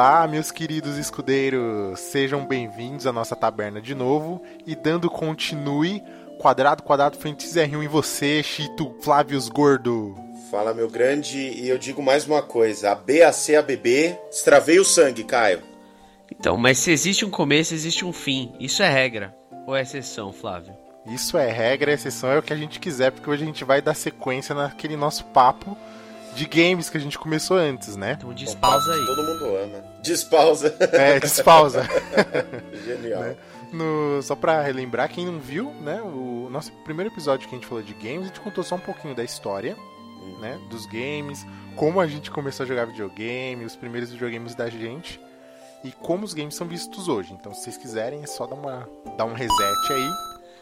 Olá, meus queridos escudeiros! Sejam bem-vindos à nossa taberna de novo e dando continue quadrado, quadrado, frente R1 em você, Chito Flávios Gordo. Fala, meu grande, e eu digo mais uma coisa: a BAC, a BB, destravei o sangue, Caio. Então, mas se existe um começo, existe um fim. Isso é regra ou é exceção, Flávio? Isso é regra, exceção é o que a gente quiser, porque hoje a gente vai dar sequência naquele nosso papo de games que a gente começou antes, né? Então despausa aí. Todo mundo ama. Despausa. É, despausa. Genial. Né? No, só pra relembrar, quem não viu, né? O nosso primeiro episódio que a gente falou de games, a gente contou só um pouquinho da história, né? Dos games, como a gente começou a jogar videogame, os primeiros videogames da gente e como os games são vistos hoje. Então, se vocês quiserem, é só dar, uma, dar um reset aí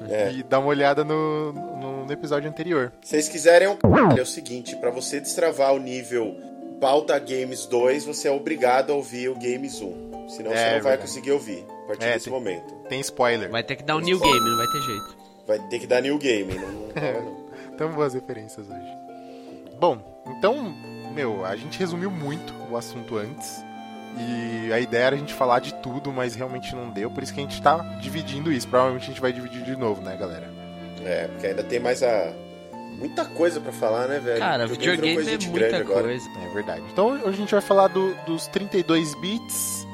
É. e dar uma olhada no, no, no episódio anterior. Se vocês quiserem, é um é o seguinte: pra você destravar o nível Pauta Games 2, você é obrigado a ouvir o Games 1. Senão É, você não vai verdade. conseguir ouvir a partir É, desse tem- momento. Tem spoiler. Vai ter que dar um new game, não vai ter jeito. Vai ter que dar new game, não, não rola, não. Tão boas referências hoje. Bom, então, meu, a gente resumiu muito o assunto antes. E a ideia era a gente falar de tudo, mas realmente não deu. Por isso que a gente tá dividindo isso. Provavelmente a gente vai dividir de novo, né, galera? É, porque ainda tem mais a. Muita coisa pra falar, né, velho? Cara, Videogame coisa é de muita grande agora. coisa. É verdade. Então hoje a gente vai falar do- dos 32 bits,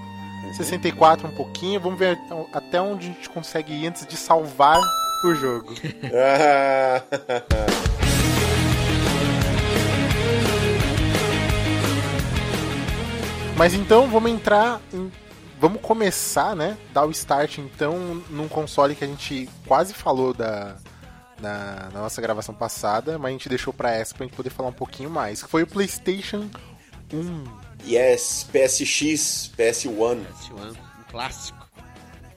64 um pouquinho. Vamos ver até onde a gente consegue ir antes de salvar o jogo. Mas então vamos entrar em. Vamos começar, né? Dar o start então num console que a gente quase falou da, na, na nossa gravação passada, mas a gente deixou pra essa pra gente poder falar um pouquinho mais. Que foi o PlayStation 1, yes, PSX, PS1. PS1, um clássico.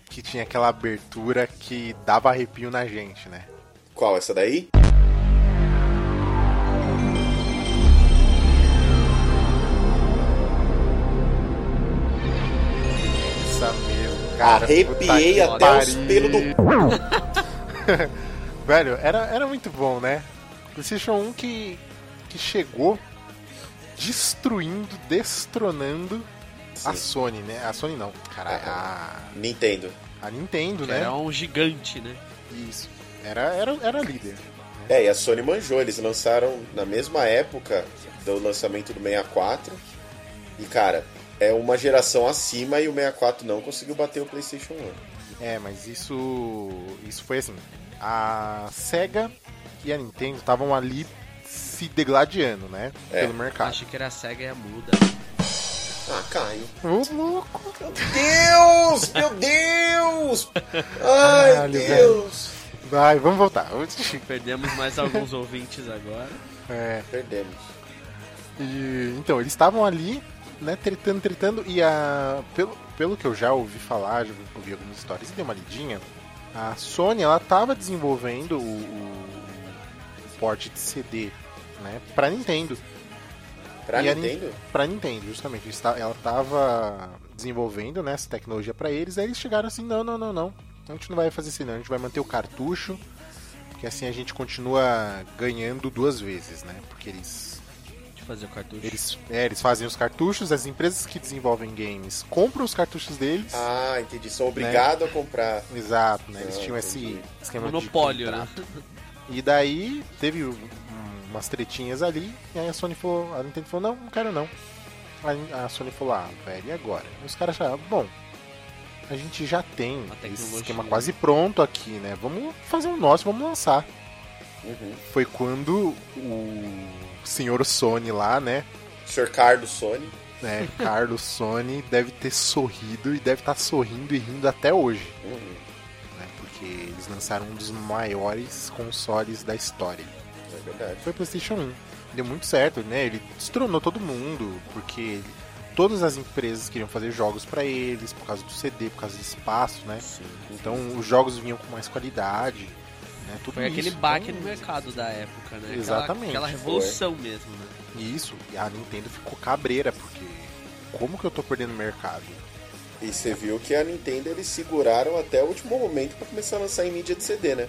que tinha aquela abertura que dava arrepio na gente, né? Qual? Essa daí? Cara. Arrepiei até os pariu. pelos do. Velho, era, era muito bom, né? PlayStation 1 que, que chegou destruindo, destronando a Sim. Sony, né? A Sony não, cara, a, Nintendo. a Nintendo, Que né? Era um gigante, né? Isso. Era, era, era líder. É, e a Sony manjou, eles lançaram na mesma época do lançamento do 64. E cara, é uma geração acima e o 64 não conseguiu bater o PlayStation 1. É, mas isso. Isso foi assim. A SEGA e a Nintendo estavam ali se degladiando, né? É. Pelo mercado. Achei que era a SEGA e a muda. Ah, Caio. Ô, louco! Deus! Meu Deus! Ai, Caralho, Deus! Vai, vamos voltar. Perdemos mais alguns ouvintes agora. É, Perdemos. e- então, eles estavam ali, né, tretando, tretando, e a. Pelo, pelo que eu já ouvi falar, já ouvi algumas histórias e dei uma lidinha, a Sony ela tava desenvolvendo o, o, o port de CD, né, pra Nintendo. Pra E a Nintendo? Pra Nintendo, justamente. Ela tava desenvolvendo né, essa tecnologia pra eles, aí eles chegaram assim, não, não, não, não. A gente não vai fazer assim não, a gente vai manter o cartucho, porque assim a gente continua ganhando duas vezes, né? Porque eles. Fazer o cartucho. Eles, é, eles fazem os cartuchos, as empresas que desenvolvem games compram os cartuchos deles. Ah, entendi. São obrigados a comprar. Exato, né? Eles Ah, tinham esse entendi. esquema Monopólio, de né? contrato. E daí teve um- umas tretinhas ali, e aí a Sony falou, a Nintendo falou, não, não quero não. Aí a Sony falou, ah, velho, e agora? E os caras acharam, bom, a gente já tem esse esquema quase pronto aqui, né? Vamos fazer o nosso, vamos lançar. Uhum. Foi quando o senhor Sony lá, né? Sr. Carlos Sony. né Carlos Sony deve ter sorrido e deve estar sorrindo e rindo até hoje. Uhum. né? Porque eles lançaram um dos maiores consoles da história. É verdade. Foi o PlayStation 1. Deu muito certo, né? Ele destronou todo mundo, porque todas as empresas queriam fazer jogos pra eles, por causa do CD, por causa do espaço, né? Então os jogos vinham com mais qualidade, né? Tudo Foi aquele baque Então, no mercado da época, né? Aquela- Exatamente. Aquela, revolução mesmo, né? Isso, e a Nintendo ficou cabreira, porque como que eu tô perdendo mercado? E você viu que a Nintendo eles seguraram até o último momento pra começar a lançar em mídia de CD, né?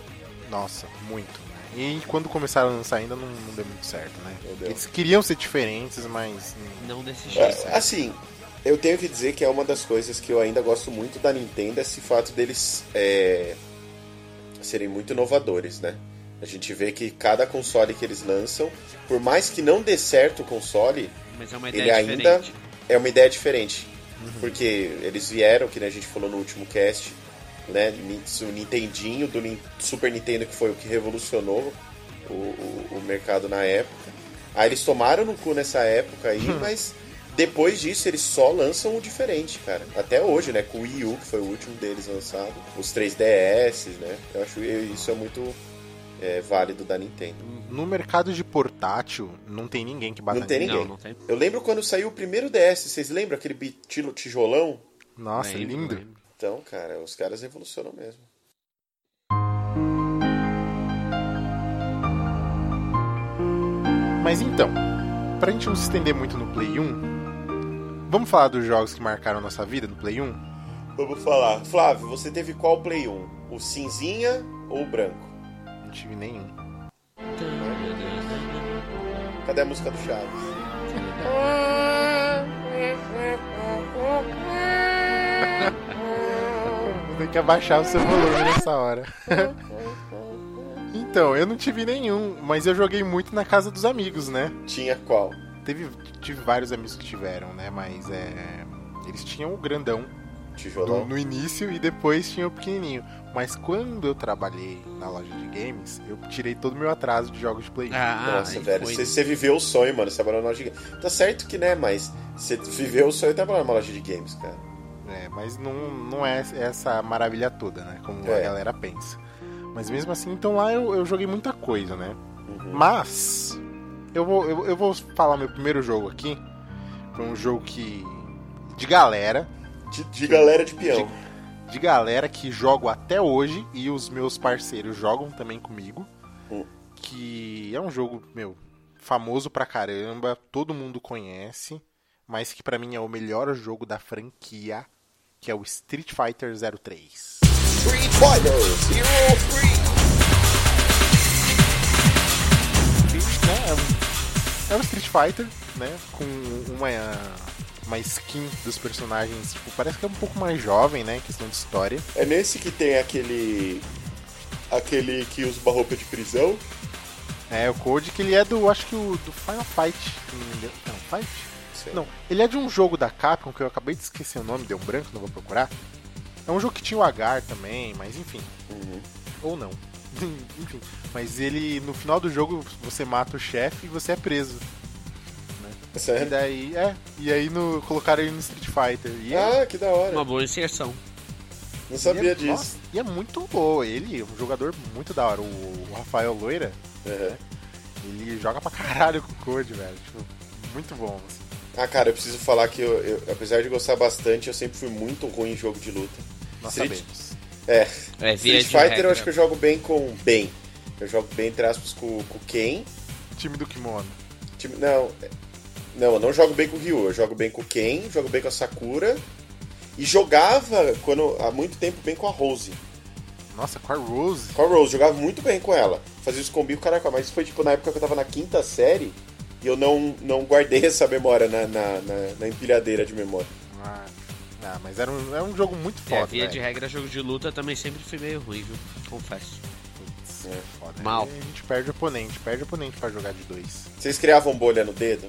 Nossa, muito. né? E quando começaram a lançar ainda não, não deu muito certo, né? Eles queriam ser diferentes, mas Não desse É, jeito. assim, Eu tenho que dizer que é uma das coisas que eu ainda gosto muito da Nintendo, esse fato deles é, serem muito inovadores, né? A gente vê que cada console que eles lançam, por mais que não dê certo o console, Mas é uma ele ainda diferente. é uma ideia diferente. Porque eles vieram, que a gente falou no último cast, né? O Nintendinho do Super Nintendo, que foi o que revolucionou o, o, o mercado na época. Aí eles tomaram no cu nessa época aí, mas depois disso eles só lançam o diferente, cara. Até hoje, né? Com o Wii U, que foi o último deles lançado. Os 3DS, né? Eu acho que isso é muito é, válido da Nintendo. No mercado de portátil, não tem ninguém que bata Não tem ninguém. Não, não tem. Eu lembro quando saiu o primeiro DS, vocês lembram aquele bi- tilo- tijolão? Nossa, Lembro, lindo. lembro. Então, cara, os caras revolucionam mesmo. Mas então, pra gente não se estender muito no Play 1, vamos falar dos jogos que marcaram nossa vida no Play 1? Vamos falar. Flávio, você teve qual Play 1? O cinzinha ou o branco? Não tive nenhum. Cadê a música do Chaves? Vou ter que abaixar o seu volume nessa hora. então, eu não tive nenhum, mas eu joguei muito na casa dos amigos, né? Tinha qual? Teve, tive vários amigos que tiveram, né? Mas é. Eles tinham o grandão do- no início e depois tinha o pequenininho. Mas quando eu trabalhei na loja de games, eu tirei todo o meu atraso de jogos de Play 1. Ah, Nossa, velho, foi. você, você viveu o sonho, mano. Você trabalhou na loja de games. Tá certo que, né, mas você viveu o sonho de trabalhar numa loja de games, cara. É, mas não, não é essa maravilha toda, né? Como a É. galera pensa. Mas mesmo assim, então lá eu, eu joguei muita coisa, né? Uhum. Mas eu vou, eu, eu vou falar meu primeiro jogo aqui. Foi um jogo que. de galera. De, de galera de peão. De, de, galera que jogo até hoje e os meus parceiros jogam também comigo. Hum. Que é um jogo, meu, famoso pra caramba, todo mundo conhece, mas que para mim é o melhor jogo da franquia, que é o Street Fighter 03. Street Fighter 03! Né, é, um, é um Street Fighter, né? Com uma, uma skin dos personagens, tipo, parece que é um pouco mais jovem, né? Em questão de história. É nesse que tem aquele. Aquele que usa uma roupa de prisão. É, o Code que ele é do, acho que o do Final Fight. Não, me engano. não, Fight? Sei. Não, ele é de um jogo da Capcom que eu acabei de esquecer o nome, deu um branco, não vou procurar. É um jogo que tinha o Agar também, mas enfim. Uhum. Ou não. enfim. Mas ele, no final do jogo, você mata o chefe e você é preso. E Sério? daí, é. E aí no, colocaram ele no Street Fighter. E é- Ah, que da hora. Uma boa inserção. Não e sabia é, disso. nossa, e é muito boa. Ele é um jogador muito da hora. O, o Rafael Loira, Uhum. ele joga pra caralho com o Code, velho. Tipo, muito bom. assim. Ah, cara, eu preciso falar que eu, eu- apesar de gostar bastante, eu sempre fui muito ruim em jogo de luta. Nós Street- sabemos. É, É, Street Fighter regra. eu acho que eu jogo bem com bem. Eu jogo bem, entre aspas, com, com o Ken. Time do Kimono. Time- Não, não, eu não jogo bem com o Ryu. Eu jogo bem com o Ken, jogo bem com a Sakura. E jogava, quando, há muito tempo, bem com a Rose. Nossa, com a Rose. Com a Rose, jogava muito bem com ela. Fazia os combos, caraca, mas foi tipo na época que eu tava na quinta série e eu não, não guardei essa memória na, na, na- na empilhadeira de memória. Ah, ah, mas era um, era um jogo muito É, foda. via velho. de regra, jogo de luta também sempre fui meio ruim, viu? Confesso. Putz, É. foda. Mal. Aí a gente perde o oponente, perde o oponente pra jogar de dois. Vocês criavam bolha no dedo?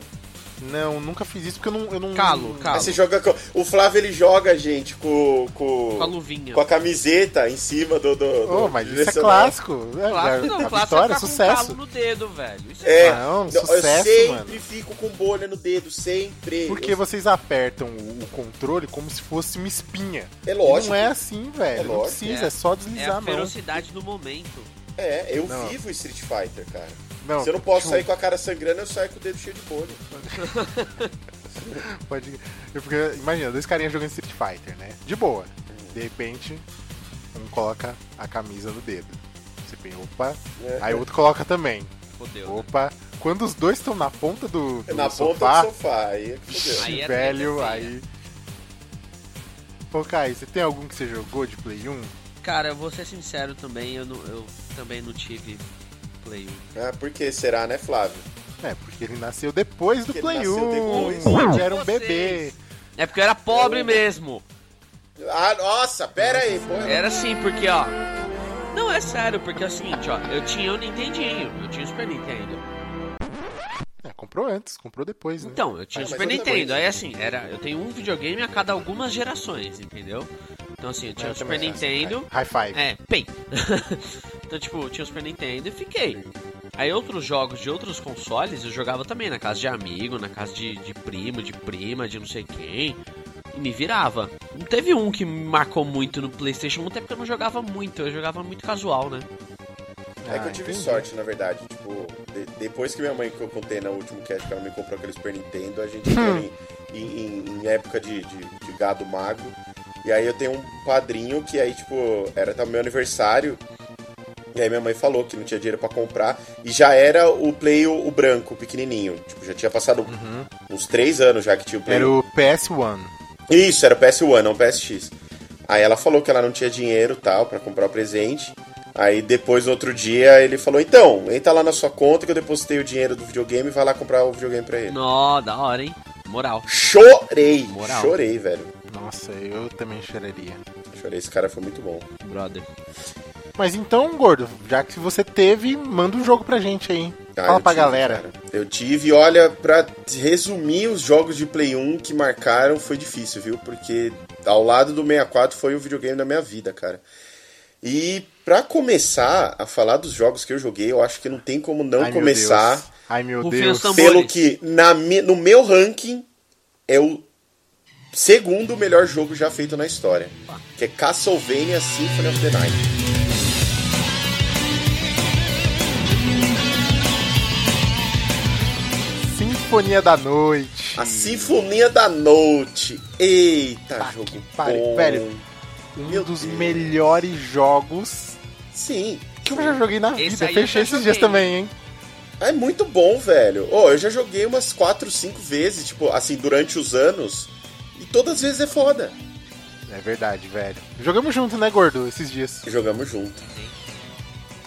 Não, nunca fiz isso porque eu não. Eu não Calo, calo. Aí você joga com... O Flávio ele joga, gente, com, com, Com a luvinha. com a camiseta em cima do. do, Oh, do mas isso é clássico. É, Clássico a, não, a clássico vitória, é ficar com sucesso. calo no dedo, velho. Isso É, Não, não, sucesso, eu sempre mano. fico com bolha no dedo, sempre. Porque Eu- vocês apertam o, o controle como se fosse uma espinha. É E lógico. não é assim, velho. É não lógico. precisa, É. é, só É deslizar a a mão. ferocidade do momento. É, eu Não. vivo Street Fighter, cara. Não, Se eu não posso tipo, sair com a cara sangrando, eu saio com o dedo cheio de bolha. Pode... eu fico- imagina, dois carinhas jogando Street Fighter, né? De boa. De repente, um coloca a camisa no dedo. Você pensa, opa. É. Aí o outro coloca também. Fodeu. né? Opa. Quando os dois estão na ponta do, do Na sofá, ponta do sofá, aí é que fodeu. Aí é velho, aí. Ô, Kai, você tem algum que você jogou de Play 1? Cara, eu vou ser sincero também, eu, não, eu também não tive Play 1. Ah, por que será, né, Flávio? É, porque ele nasceu depois do Porque Play ele 1. nasceu depois. Ele era um bebê. É porque eu era pobre mesmo. Ah, nossa, pera aí, pô. Era assim, porque, ó. Não, é sério, porque é o seguinte, ó. Eu tinha o Nintendinho, eu tinha o Super Nintendo. É, comprou antes, comprou depois, né? Então, eu tinha Ah, o mas Super eu. Nintendo. Aí, assim, era, eu tenho um videogame a cada algumas gerações, entendeu? Então, assim, eu tinha Eu o Super também, Nintendo. High five. É, PEN. então, tipo, eu tinha o Super Nintendo e fiquei. Aí outros jogos de outros consoles eu jogava também na casa de amigo, na casa de, de primo, de prima, de não sei quem. E me virava. Não teve um que me marcou muito no Playstation 1, até porque eu não jogava muito, eu jogava muito casual, né? É que eu Ah, tive entendi. sorte, na verdade. Tipo, de- depois que minha mãe, que eu contei no último cast, que ela me comprou aquele Super Nintendo, a gente entrou em, em- em- em época de, de- de gado magro. E aí eu tenho um padrinho que aí, tipo, era tá meu aniversário. E aí minha mãe falou que não tinha dinheiro pra comprar. E já era o Play, o, o branco, o pequenininho. Tipo, já tinha passado uns três anos já que tinha o Play. Era o PS1. Isso, era o PS1, não o PSX. Aí ela falou que ela não tinha dinheiro tal pra comprar o presente. Aí depois, no outro dia, ele falou: Então, entra lá na sua conta que eu depositei o dinheiro do videogame e vai lá comprar o videogame pra ele. Nó, da hora, hein? Moral. Chorei! Moral. Chorei, velho. Nossa, eu também choraria. Chorei, esse cara foi muito bom. Brother. Mas então, gordo, já que você teve, manda um jogo pra gente aí. Ah, Fala pra tive, galera. cara. Eu tive, olha, pra resumir os jogos de Play 1 que marcaram foi difícil, viu? Porque ao lado do 64 foi o videogame da minha vida, cara. E pra começar a falar dos jogos que eu joguei, eu acho que não tem como não Ai, meu começar Deus. Ai, meu Deus. pelo que na, no meu ranking é o segundo melhor jogo já feito na história, que é Castlevania Symphony of the Night. Sinfonia da Noite. A Sinfonia da Noite. Eita, Tá jogo que pariu, bom. velho. Um Meu dos Deus. melhores jogos Sim. que eu já joguei na Esse vida. eu Fechei esses dias também, hein? É muito bom, velho. Oh, eu já joguei umas 4, 5 vezes, tipo, assim, durante os anos. E todas as vezes é foda. É verdade, velho. Jogamos junto, né, gordo, esses dias. Jogamos junto.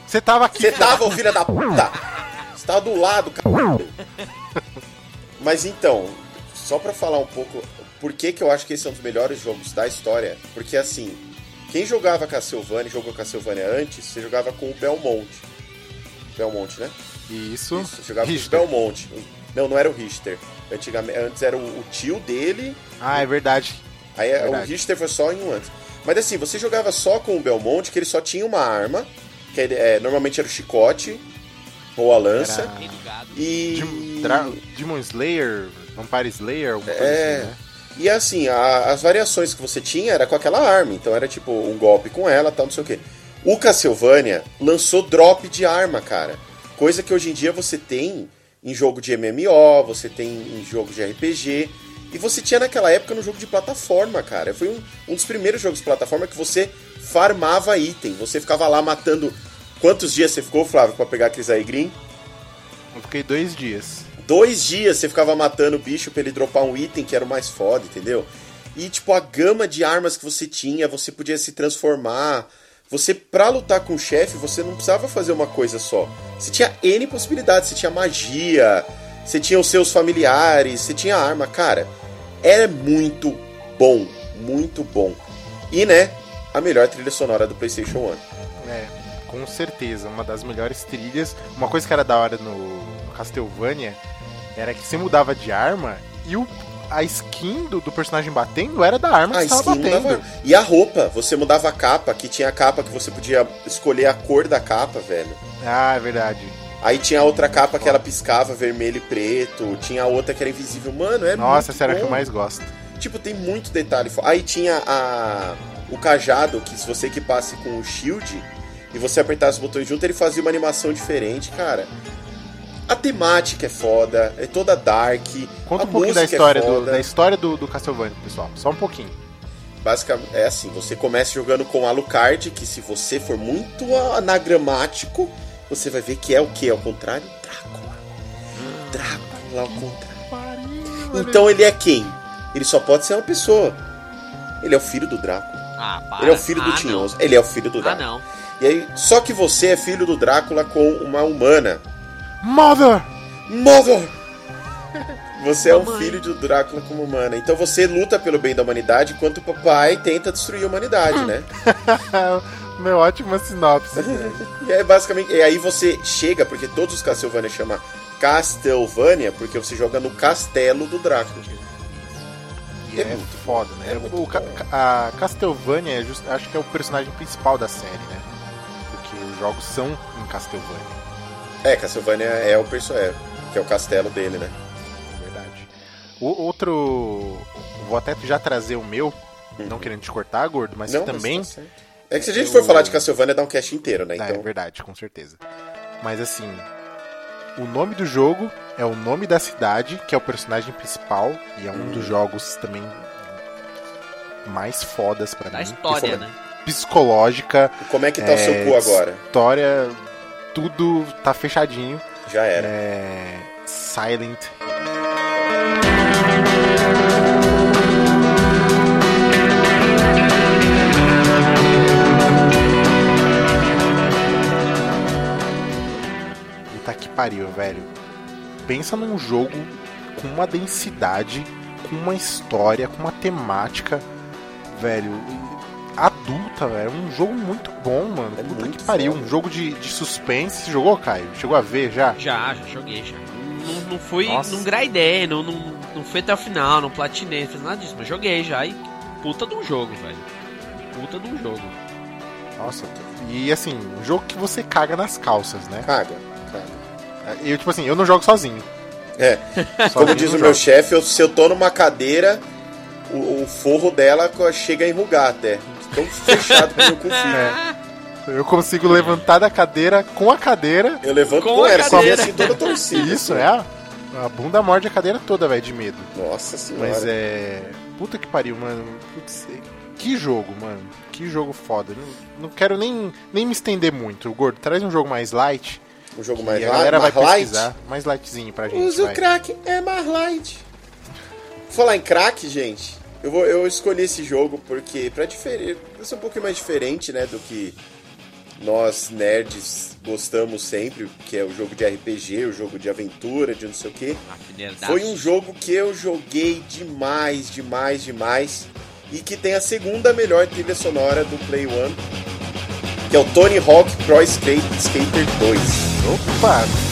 Você tava aqui. Você tava, ô filha da puta! Você tava do lado, cara. Mas então, só pra falar um pouco por que, que eu acho que esse é um dos melhores jogos da história. Porque assim, quem jogava Castlevania, jogou Castlevania antes, você jogava com o Belmont. Belmont, né? Isso. Isso, jogava Richter. com o Belmont. Não, não era o Richter. Antigamente, antes era o, o tio dele, Ah, é verdade. aí é- o Verdade. Richter foi só em um antes. Mas assim, você jogava só com o Belmont, que ele só tinha uma arma, que ele, é, normalmente era o chicote ou a lança. Era-. E. Dra- Demon Slayer, Vampire Slayer, alguma coisa É. assim, né? E assim, a- as variações que você tinha era com aquela arma. Então era tipo um golpe com ela, tal, não sei o quê. O Castlevania lançou drop de arma, cara. Coisa que hoje em dia você tem em jogo de MMO, você tem em jogo de RPG. E você tinha naquela época no jogo de plataforma, cara. Foi um, um dos primeiros jogos de plataforma que você farmava item. Você ficava lá matando. Quantos dias você ficou, Flávio, pra pegar aqueles aí green? Eu fiquei dois dias. Dois dias você ficava matando o bicho pra ele dropar um item que era o mais foda, entendeu? E, tipo, a gama de armas que você tinha, você podia se transformar. Você, pra lutar com o chefe, você não precisava fazer uma coisa só. Você tinha N possibilidades. Você tinha magia, você tinha os seus familiares, você tinha arma. Cara, era muito bom. Muito bom. E, né, a melhor trilha sonora do PlayStation 1. Com certeza, uma das melhores trilhas. Uma coisa que era da hora no Castlevania era que você mudava de arma e o, a skin do, do personagem batendo era da arma que você tava skin batendo. mudava. E a roupa, você mudava a capa, que tinha a capa que você podia escolher a cor da capa, velho. Ah, é verdade. Aí tinha a outra capa que ela piscava vermelho e preto, tinha a outra que era invisível. Mano, é Nossa, essa era a que eu mais gosto. Tipo, tem muito detalhe. Aí tinha a o cajado, que se você equipasse com o shield e você apertasse os botões junto, ele fazia uma animação diferente, cara. A temática é foda, é toda dark. Conta a um pouquinho da é história, do, foda. da história do, do Castlevania, pessoal. Só um pouquinho. Basicamente, é assim, você começa jogando com Alucard, que se você for muito anagramático, você vai ver que é o que? Ao contrário? Drácula. Drácula ao contrário. Então ele é quem? Ele só pode ser uma pessoa. Ele é o filho do Drácula. Ah, para. Ele é o filho do ah, Tinhoso. Ele é o filho do Não. Ah, Drácula. não. E aí, só que você é filho do Drácula com uma humana. Mother! Mother! Você é um filho do Drácula como humana. Então você luta pelo bem da humanidade, enquanto o papai tenta destruir a humanidade, né? Meu ótima sinopse. E é basicamente. E aí você chega, porque todos os Castlevania chamam Castlevania, porque você joga no castelo do Drácula. E é, foda, né? é muito o, bom. a Castlevania, é just- acho que é o personagem principal da série, né? Jogos são em Castlevania, É, Castlevania é o personagem, que é o castelo dele, né? é verdade. O outro. Vou até já trazer o meu, não querendo te cortar, gordo, mas que Uhum. Não, também. mas tá certo. É que se a gente eu- for falar de Castlevania, dá um cast inteiro, né? Ah, Então. É verdade, com certeza. Mas assim, o nome do jogo é o nome da cidade, que é o personagem principal, e é um Hum. dos jogos também mais fodas pra Da mim. história, que né? Psicológica, como é que tá o seu É, cu agora? história, tudo tá fechadinho. Já era. É. Silent. Puta que pariu, velho. Pensa num jogo com uma densidade, com uma história, com uma temática, velho. Adulta, velho. Um jogo muito bom, mano. É Puta muito que pariu. foda. Um jogo de, de suspense. Você jogou, Caio? Chegou a ver já? Já, já joguei, já. Não, não fui, Nossa. não gradei, não, não, não fui até o final, não platinei, não fiz nada disso, mas joguei já e puta de um jogo, velho. Puta de um jogo. Nossa. E assim, um jogo que você caga nas calças, né? Caga, caga. Eu, tipo assim, eu não jogo sozinho. É, Sozinho como diz o meu chefe, se eu tô numa cadeira, o, o forro dela chega a enrugar até. Tão fechado que eu confio. É. Eu consigo levantar da cadeira com a cadeira. Eu levanto Com com, a ela, só cadeira. assim toda torcida. Isso, assim. é. A, a bunda morde a cadeira toda, velho, de medo. Nossa senhora. Mas é. Puta que pariu, mano. Putz, que jogo, mano. Que jogo foda. Não, não quero nem, nem me estender muito. Gordo, traz um jogo mais light. Um jogo mais, a light, galera vai mais light. pesquisar. Mais lightzinho pra gente. Use o vai. crack, é mais light. Falar em crack, gente, eu, vou, eu escolhi esse jogo porque, pra diferir, ser um pouquinho mais diferente, né, do que nós nerds gostamos sempre, que é o jogo de RPG, o jogo de aventura, de não sei o fidelidade. Foi um jogo que eu joguei demais, demais, demais. E que tem a segunda melhor trilha sonora do Play One, que é o Tony Hawk Pro Skate, Skater 2. Opa!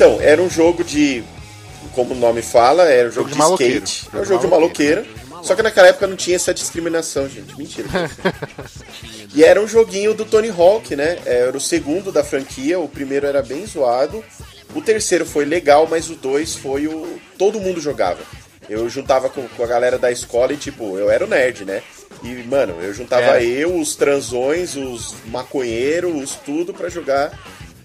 Então, era um jogo de. Como o nome fala, era um jogo, de de, maloqueiro. skate. Jogo É um de jogo de maloqueiro. Só que naquela época não tinha essa discriminação, gente. Mentira. e era um joguinho do Tony Hawk, né? Era o segundo da franquia. O primeiro era bem zoado. O terceiro foi legal, mas o dois foi o. Todo mundo jogava. Eu juntava com, com a galera da escola e, tipo, eu era o nerd, né? E, mano, eu juntava Era. eu, os transões, os maconheiros, os tudo pra jogar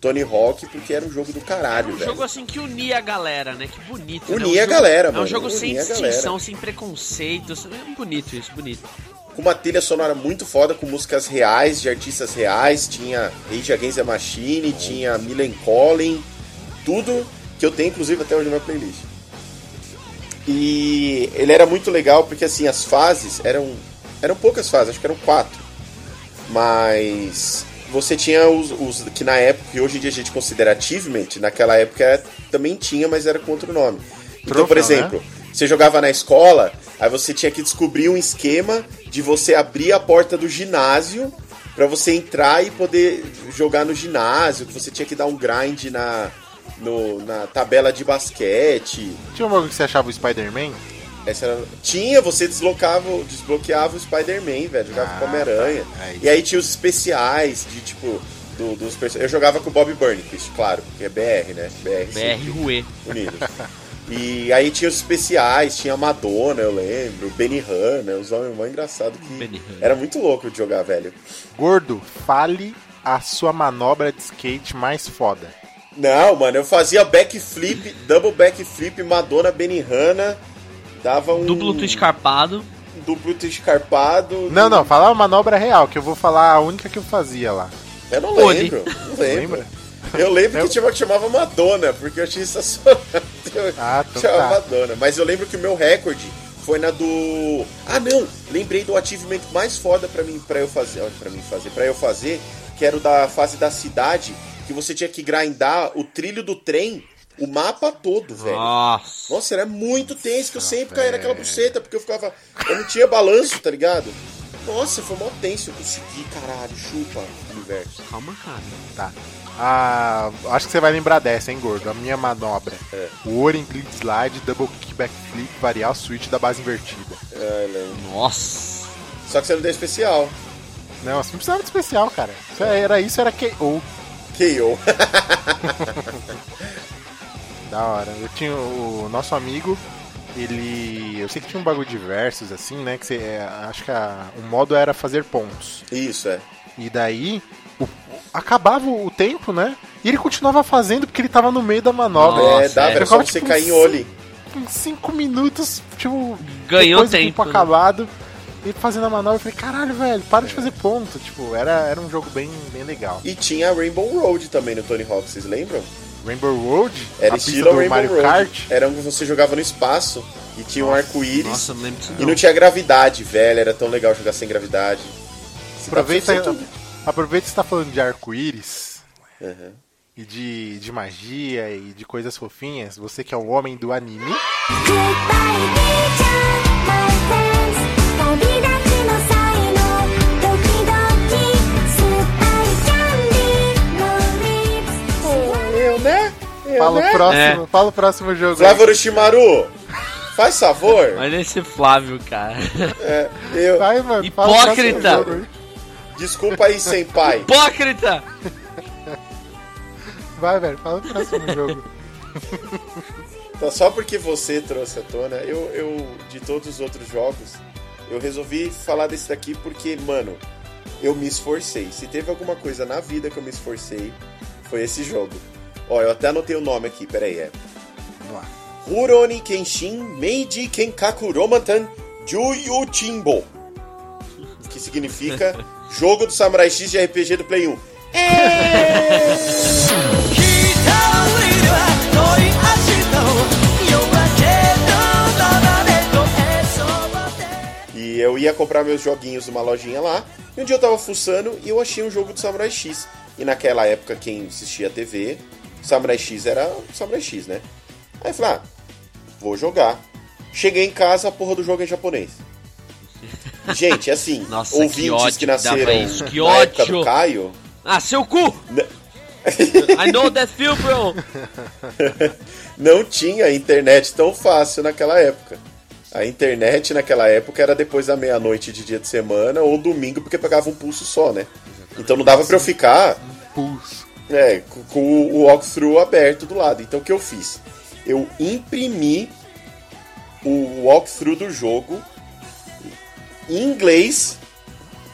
Tony Hawk, porque era um jogo do caralho, Um velho. jogo assim que unia a galera, né? Que bonito. né? Unia Um a jogo- galera, É um mano. jogo sem Unia distinção, sem preconceitos. É bonito isso, bonito. com uma trilha sonora muito foda, com músicas reais, de artistas reais. Tinha Rage Against the Machine, tinha Millen Collin, tudo que eu tenho, inclusive, até hoje na minha playlist. E ele era muito legal porque, assim, as fases eram... Eram poucas fases, acho que eram quatro. Mas você tinha os, os que na época, e hoje em dia a gente considera achievement, naquela época também tinha, mas era com outro nome. Então, por né? exemplo, você jogava na escola, aí você tinha que descobrir um esquema de você abrir a porta do ginásio pra você entrar e poder jogar no ginásio, que você tinha que dar um grind na, no- na tabela de basquete. Tinha um jogo que você achava o Spider-Man? Essa era- Tinha, você deslocava, desbloqueava o Spider-Man, velho, jogava Ah, com o Homem-Aranha. tá. E aí tinha os especiais de tipo. do- dos perso- Eu jogava com o Bob Burnquist, claro, porque é BR, né? BR, BR Rue. unidos. E aí tinha os especiais, tinha a Madonna, eu lembro, Benny Hanna, os homens mais engraçados que. Era muito louco de jogar, velho. Gordo, fale a sua manobra de skate mais foda. Não, mano, eu fazia backflip, double backflip, Madonna, Benny Hanna, dava um. Duplo twist carpado. Duplo escarpado. Não, não, fala a manobra real, que eu vou falar a única que eu fazia lá. Eu não lembro. Não lembro. Lembra? Eu lembro que tinha uma que chamava Madonna, porque eu achei sensacional. Ah, então chamava tá. Madonna. Mas eu lembro que o meu recorde foi na do. Ah, não! Lembrei do achievement mais foda pra mim, para eu fazer. Pra mim fazer. Pra eu fazer, que era o da fase da cidade, que você tinha que grindar o trilho do trem, o mapa todo, velho. Nossa. Nossa, era muito tenso que eu sempre caía naquela buceta, porque eu ficava. Eu não tinha balanço, tá ligado? Nossa, foi mó tenso, eu consegui, caralho, chupa, universo. Calma, cara. Tá. Ah, acho que você vai lembrar dessa, hein, gordo? A minha manobra. É. O Oren Glide Slide, Double Kick Backflip, variar o switch da base invertida. Não. Nossa. Só que você não deu especial. Não, você não precisava de especial, cara. Isso era isso, era KO. KO. Da hora. Eu tinha o nosso amigo, ele. Eu sei que tinha um bagulho de versos, assim, né? Que você. é, acho que a- o modo era fazer pontos. Isso, é. E daí. o- acabava o tempo, né? E ele continuava fazendo porque ele tava no meio da manobra. Nossa, é, dava, é. era só você tipo, cair em olho. Em 5 minutos, tipo. Ganhou depois do tempo, né? acabado. E fazendo a manobra, eu falei, caralho, velho, para de fazer ponto. Tipo, era, era um jogo bem, bem legal. E tinha Rainbow Road também no Tony Hawk, vocês lembram? Rainbow Road, Era estilo do Rainbow Mario Road. Kart. Era um que você jogava no espaço e tinha um arco-íris. Nossa, não lembro disso E não. não tinha gravidade, velho. Era tão legal jogar sem gravidade. Dá pra Aproveita, fazer tudo. aproveita que você tá falando de arco-íris Uhum. e de, de magia e de coisas fofinhas. Você que é o homem do anime. Goodbye, Fala o né? próximo, É. fala o próximo jogo. Flávio Orochimaru, faz favor. Olha esse Flávio, cara. É, eu, Vai, mano. fala o próximo Hipócrita. aí. desculpa aí, senpai. Hipócrita! Vai, velho, fala o próximo jogo. Então, só porque você trouxe à tona, eu, eu, de todos os outros jogos, eu resolvi falar desse daqui porque, mano, eu me esforcei. Se teve alguma coisa na vida que eu me esforcei, foi esse jogo. Ó, eu até anotei o nome aqui, peraí, é. Vamos lá. Huroni Kenshin Meiji Kenkaku Romantan Juyuchimbo. Que significa Jogo do Samurai X de RPG do Play 1. E eu ia comprar meus joguinhos numa lojinha lá. E um dia eu tava fuçando e eu achei um jogo do Samurai X. E naquela época, quem assistia a TV, Samurai X era Samurai X, né? Aí eu falei, ah, vou jogar. Cheguei em casa, a porra do jogo é em japonês. Gente, assim, Nossa, que ouvintes ódio que, que dava nasceram que na época do ódio. Caio, Ah, seu cu! I know that feel, bro! não tinha internet tão fácil naquela época. A internet naquela época era depois da meia-noite de dia de semana ou domingo, porque pegava um pulso só, né? Então não dava pra eu ficar Pulso. É, com, com o walkthrough aberto do lado. Então o que eu fiz? Eu imprimi o walkthrough do jogo em inglês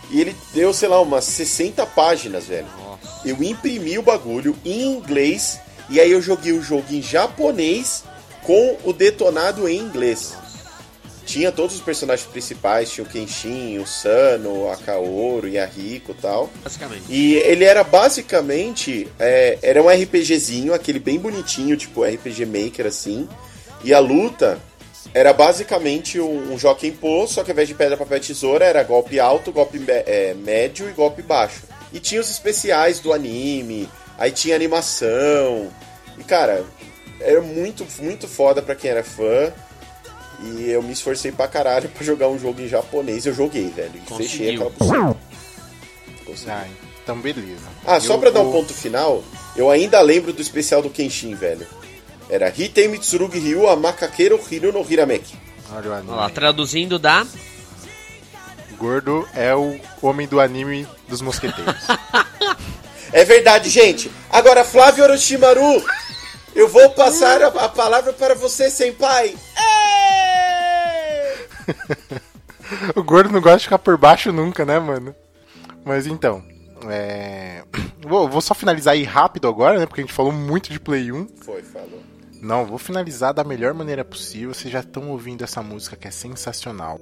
e ele deu, sei lá, umas 60 páginas, velho. Nossa. Eu imprimi o bagulho em inglês e aí eu joguei o jogo em japonês com o detonado em inglês. Tinha todos os personagens principais, tinha o Kenshin, o Sano, a Kaoru e a Riko e tal. Basicamente. E ele era basicamente. é, era um RPGzinho, aquele bem bonitinho, tipo RPG Maker assim. E a luta era basicamente um, um Pô, só que ao invés de pedra, papel e tesoura, era golpe alto, golpe é, médio e golpe baixo. E tinha os especiais do anime, aí tinha animação. E cara, era muito, muito foda pra quem era fã. E eu me esforcei pra caralho pra jogar um jogo em japonês. Eu joguei, velho. E fechei Conseguiu. aquela buceta. Consegui. Ah, então beleza. Ah, só Eu pra dar um vou- ponto final, eu ainda lembro do especial do Kenshin, velho. Era Hitei Mitsurugi Ryu Amakakeiro Hiru no Hirameki. Olha o anime. Olha lá, traduzindo da. Gordo é o homem do anime dos mosqueteiros. É verdade, gente. Agora, Flávio Orochimaru, eu vou passar a, a palavra para você, senpai. Ê! o gordo não gosta de ficar por baixo nunca, né, mano? Mas então. É... Vou, vou, só finalizar aí rápido agora, né? Porque a gente falou muito de Play 1. Foi, falou. Não, vou finalizar da melhor maneira possível. Vocês já estão ouvindo essa música que é sensacional.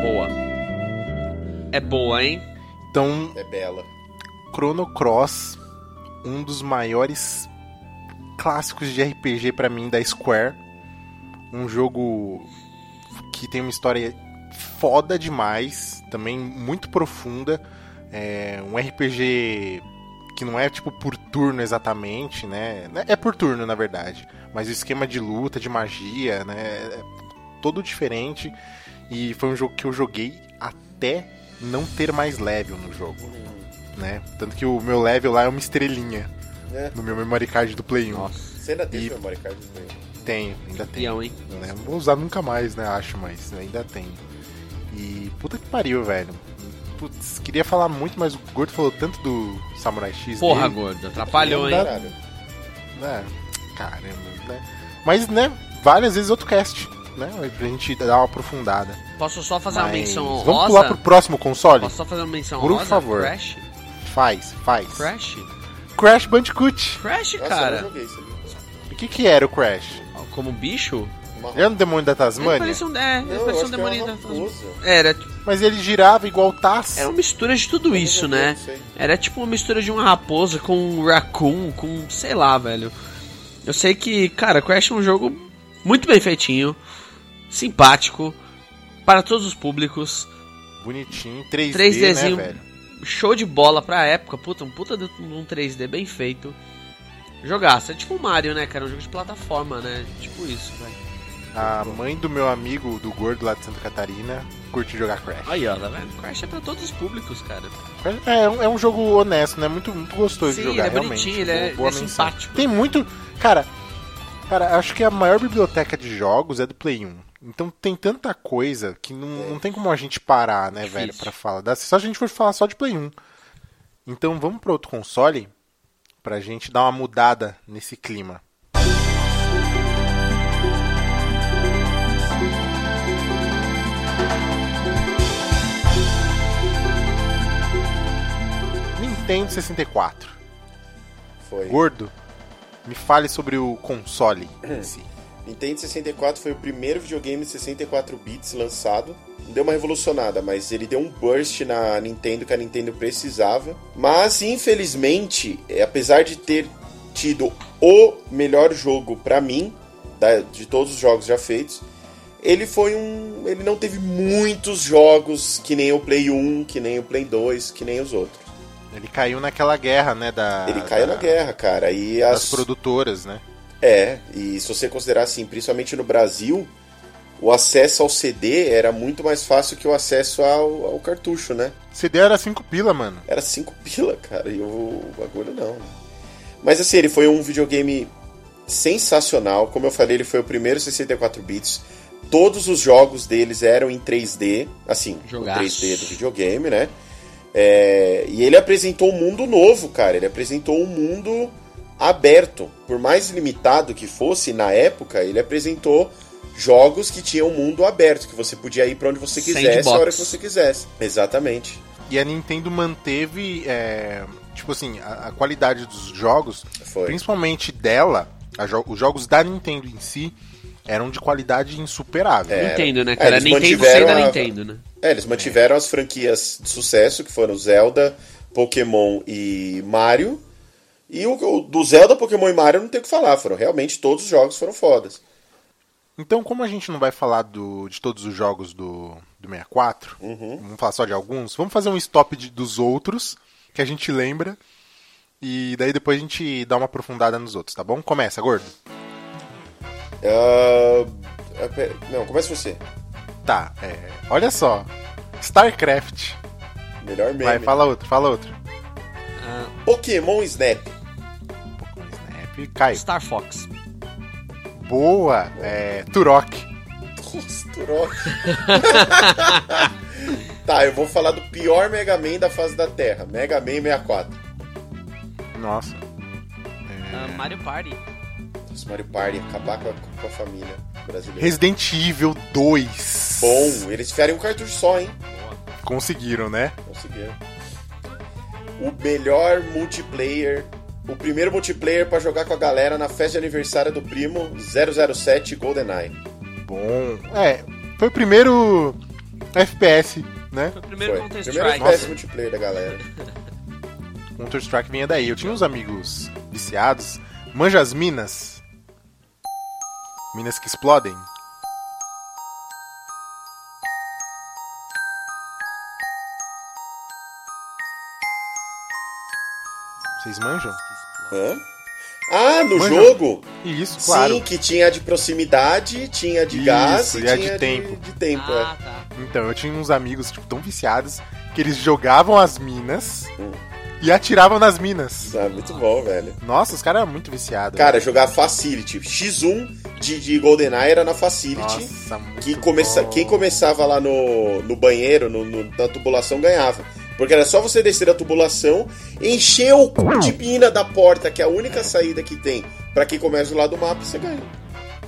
Boa. É boa, hein? Então, É bela. Chrono Cross, um dos maiores clássicos de RPG pra mim da Square. Um jogo que tem uma história foda demais, também muito profunda. É um RPG que não é tipo por turno exatamente, né? É por turno na verdade, mas o esquema de luta, de magia, né? É todo diferente. E foi um jogo que eu joguei até não ter mais level no jogo né? Tanto que o meu level lá é uma estrelinha É. no meu memory card do Play 1. Nossa, Você ainda tem E- memory card do Play? Tenho, ainda tenho. hein? Né? Não vou usar nunca mais, né? Acho, mas ainda tenho. E puta que pariu, velho. Putz, queria falar muito, mas o Gordo falou tanto do Samurai X. Porra, dele, gordo, atrapalhou, hein? Caralho. né? Caramba, né? Mas, né? Várias vezes outro cast, né? Pra gente dar uma aprofundada. Posso só fazer uma Mas menção honrosa? Vamos pular pro próximo console? Posso só fazer uma menção Por honrosa? favor. Crash? Faz, faz. Crash? Crash Bandicoot. Crash, Nossa, eu cara. não joguei isso ali. O que que era o Crash? Como bicho? Uma- Era no Demônio da Ele Tasmânia? parecia um, é, ele eu parecia um uma da raposa. Era, tipo, Mas ele girava igual Taz. era uma mistura de tudo isso, Eu né? Era tipo uma mistura de uma raposa com um raccoon, com sei lá, velho. Eu sei que, cara, Crash é um jogo muito bem feitinho, simpático, para todos os públicos, Bonitinho, 3D, 3Dzinho. né, velho? show de bola pra época, puta, um puta de um 3D bem feito. Jogaço, é tipo o Mario, né, cara? Um jogo de plataforma, né? Tipo isso, velho. A mãe do meu amigo, do gordo lá de Santa Catarina, curte jogar Crash. Aí, ó, tá vendo? Crash é pra todos os públicos, cara. É, é um, é um jogo honesto, né? Muito, muito gostoso Sim, de jogar, ele é realmente. bonitinho, ele é- Boa é simpático. Tem muito... Cara, cara, acho que a maior biblioteca de jogos é do Play 1. Então tem tanta coisa que não, não tem como a gente parar, né, Difícil. velho, pra falar. dessa. Só a gente for falar só de Play 1. Então vamos pro outro console pra gente dar uma mudada nesse clima. Nintendo 64. Foi. Gordo, me fale sobre o console em si. Nintendo 64 foi o primeiro videogame de 64 bits lançado. Deu uma revolucionada, mas ele deu um burst na Nintendo que a Nintendo precisava. Mas, infelizmente, é, apesar de ter tido o melhor jogo pra mim, de todos os jogos já feitos, ele foi um. Ele não teve muitos jogos que nem o Play 1, que nem o Play 2, que nem os outros. Ele caiu naquela guerra, né, da... Ele caiu da- na guerra, cara. E as, produtoras, né? É, e se você considerar assim, principalmente no Brasil, o acesso ao CD era muito mais fácil que o acesso ao, ao cartucho, né? CD era 5 pila, mano. Era 5 pila, cara, e o, o bagulho não. Mas assim, ele foi um videogame sensacional. Como eu falei, ele foi o primeiro 64 bits. Todos os jogos deles eram em 3D, assim, o Jogaço. 3D do videogame, né? É, e ele apresentou um mundo novo, cara. Ele apresentou um mundo aberto. Por mais limitado que fosse na época, ele apresentou jogos que tinham um mundo aberto, que você podia ir pra onde você quisesse, a Sandbox. hora que você quisesse. Exatamente. E a Nintendo manteve, é, tipo assim, a, a qualidade dos jogos, Foi. principalmente dela, a jo- os jogos da Nintendo em si, eram de qualidade insuperável. É. Nintendo, né, É, cara? eles Nintendo sem da a- Nintendo, né? É, eles mantiveram as franquias de sucesso, que foram Zelda, Pokémon e Mario. E o, o do Zelda, Pokémon e Mario não tem o que falar, foram realmente todos os jogos foram fodas. Então, como a gente não vai falar do, de todos os jogos do, do 64, Uhum. vamos falar só de alguns, vamos fazer um stop de- dos outros, que a gente lembra, e daí depois a gente dá uma aprofundada nos outros, tá bom? Começa, gordo. Pera- não, começa você. Tá, é, olha só. StarCraft. Melhor meme. Vai, fala outro, fala outro. Ah, Pokémon Snap. Caio. Star Fox. Boa. É, Turok. Nossa, Turok. tá, eu vou falar do pior Mega Man da face da Terra. Mega Man 64. Nossa. Ah, Mario Party. Esse Mario Party, acabar com a, com a família brasileira. Resident Evil 2. Bom, eles enfiaram um cartucho só, hein? Conseguiram, né? Conseguiram. O melhor multiplayer. O primeiro multiplayer pra jogar com a galera na festa de aniversário do primo 007 GoldenEye. Bom. É, foi o primeiro FPS né? Foi o primeiro Foi. Counter Primeiro Strike. FPS multiplayer da galera. Counter Strike vinha daí. Eu tinha uns amigos viciados. Manja as minas. Minas que explodem. Vocês manjam? Hã? Ah, no jogo? Isso, claro. Sim, que tinha de proximidade, tinha de Isso, gás e e a de tinha tempo. de tempo. é. Ah, tá. Então, eu tinha uns amigos, tipo, tão viciados que eles jogavam as minas Hum. e atiravam nas minas. Ah, muito bom, velho. Nossa, os caras eram muito viciados. Cara, jogar Facility. X1 de, de GoldenEye era na Facility. Nossa, muito que começa, bom. quem começava lá no, no banheiro, no, no- na tubulação, ganhava. Porque era só você descer a tubulação, encher o cu de mina da porta, que é a única saída que tem. Pra quem começa do lado do mapa, você ganha.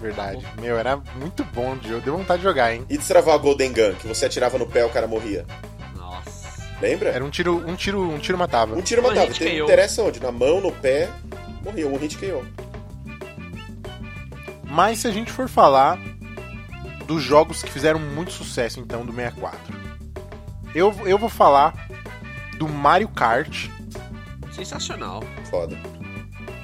Verdade. Meu, era muito bom de jogo. Deu vontade de jogar, hein? E destravar a Golden Gun, que você atirava no pé o cara morria. Nossa. Lembra? Era um tiro, um tiro, um tiro matava. Um tiro Um matava. Tem, KO. interessa onde? Na mão, no pé, morria. Um hit KO. Mas se a gente for falar dos jogos que fizeram muito sucesso, então, do 64. Eu, eu vou falar do Mario Kart, Sensacional. Foda.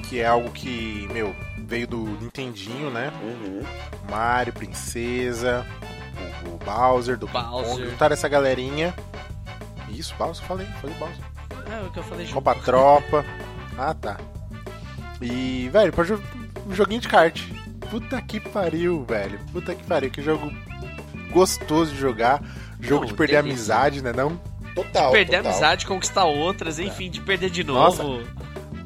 que é algo que, meu, veio do Nintendinho, né? Uhum. Mario, Princesa, o, o Bowser, do Bowser. Juntaram essa galerinha. Isso, Bowser, falei, falei Bowser. É o que eu falei junto. Rouba Tropa. Ah, tá. E, velho, pra jo um joguinho de kart. Puta que pariu, velho. Puta que pariu. Que jogo gostoso de jogar. Jogo Não, de perder delícia. amizade, né? Não? Total. Perder a total. amizade, conquistar outras, enfim, de perder de Nossa. novo.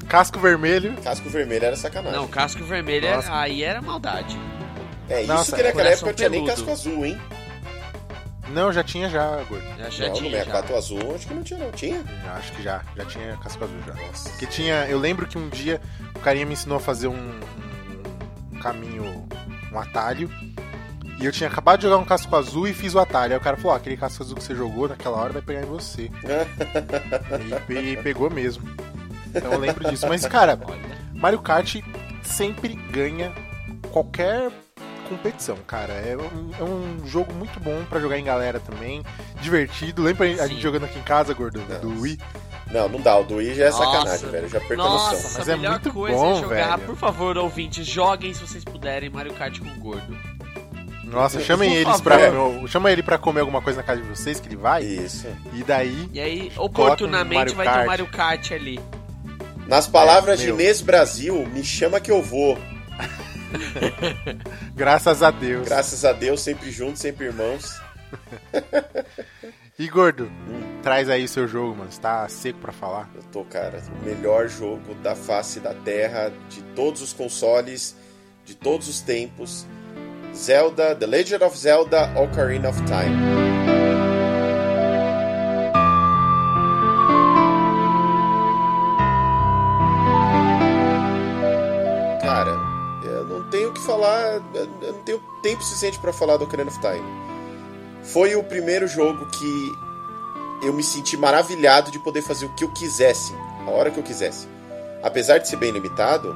Casco vermelho. Casco vermelho era sacanagem. Não, casco vermelho, é- Nossa. aí era maldade. é isso Nossa, que naquela época não tinha nem casco azul, hein? Não, já tinha já, gordo. Já, já não, no tinha, já. 64 azul, acho que não tinha, não. Tinha? Já, Acho que já. Já tinha casco azul já. Nossa. Que tinha. Eu lembro que um dia o carinha me ensinou a fazer um- um caminho, um atalho. E eu tinha acabado de jogar um casco azul e fiz o atalho. Aí o cara falou: ó, aquele casco azul que você jogou naquela hora vai pegar em você. e, e pegou mesmo. Então eu lembro disso. Mas, cara. Mario Kart sempre ganha qualquer competição, cara. É um, é um jogo muito bom pra jogar em galera também. Divertido. Lembra a Sim. gente jogando aqui em casa, gordo? Do Wii? Não, não dá. O do Wii já é sacanagem, Nossa. velho. Já perco a noção. Nossa, Mas a é melhor muito coisa bom, é jogar, velho. por favor, ouvintes, joguem se vocês puderem Mario Kart com o gordo. Nossa, chamem eles favor. pra comer, chama ele pra comer alguma coisa na casa de vocês que ele vai. Isso. E daí, E aí, um oportunamente, Mario vai ter o Mario Kart ali. Nas palavras É, de. Inês Brasil, me chama que eu vou. graças a Deus. Graças a Deus, sempre juntos, sempre irmãos. E gordo, Hum. traz aí seu jogo, mano. Você tá seco pra falar? Eu tô, cara, o melhor jogo da face da Terra, de todos os consoles, de todos os tempos. Zelda, The Legend of Zelda Ocarina of Time. Cara, eu não tenho que falar, eu não tenho tempo suficiente pra falar do Ocarina of Time. Foi o primeiro jogo que eu me senti maravilhado de poder fazer o que eu quisesse, a hora que eu quisesse. Apesar de ser bem limitado,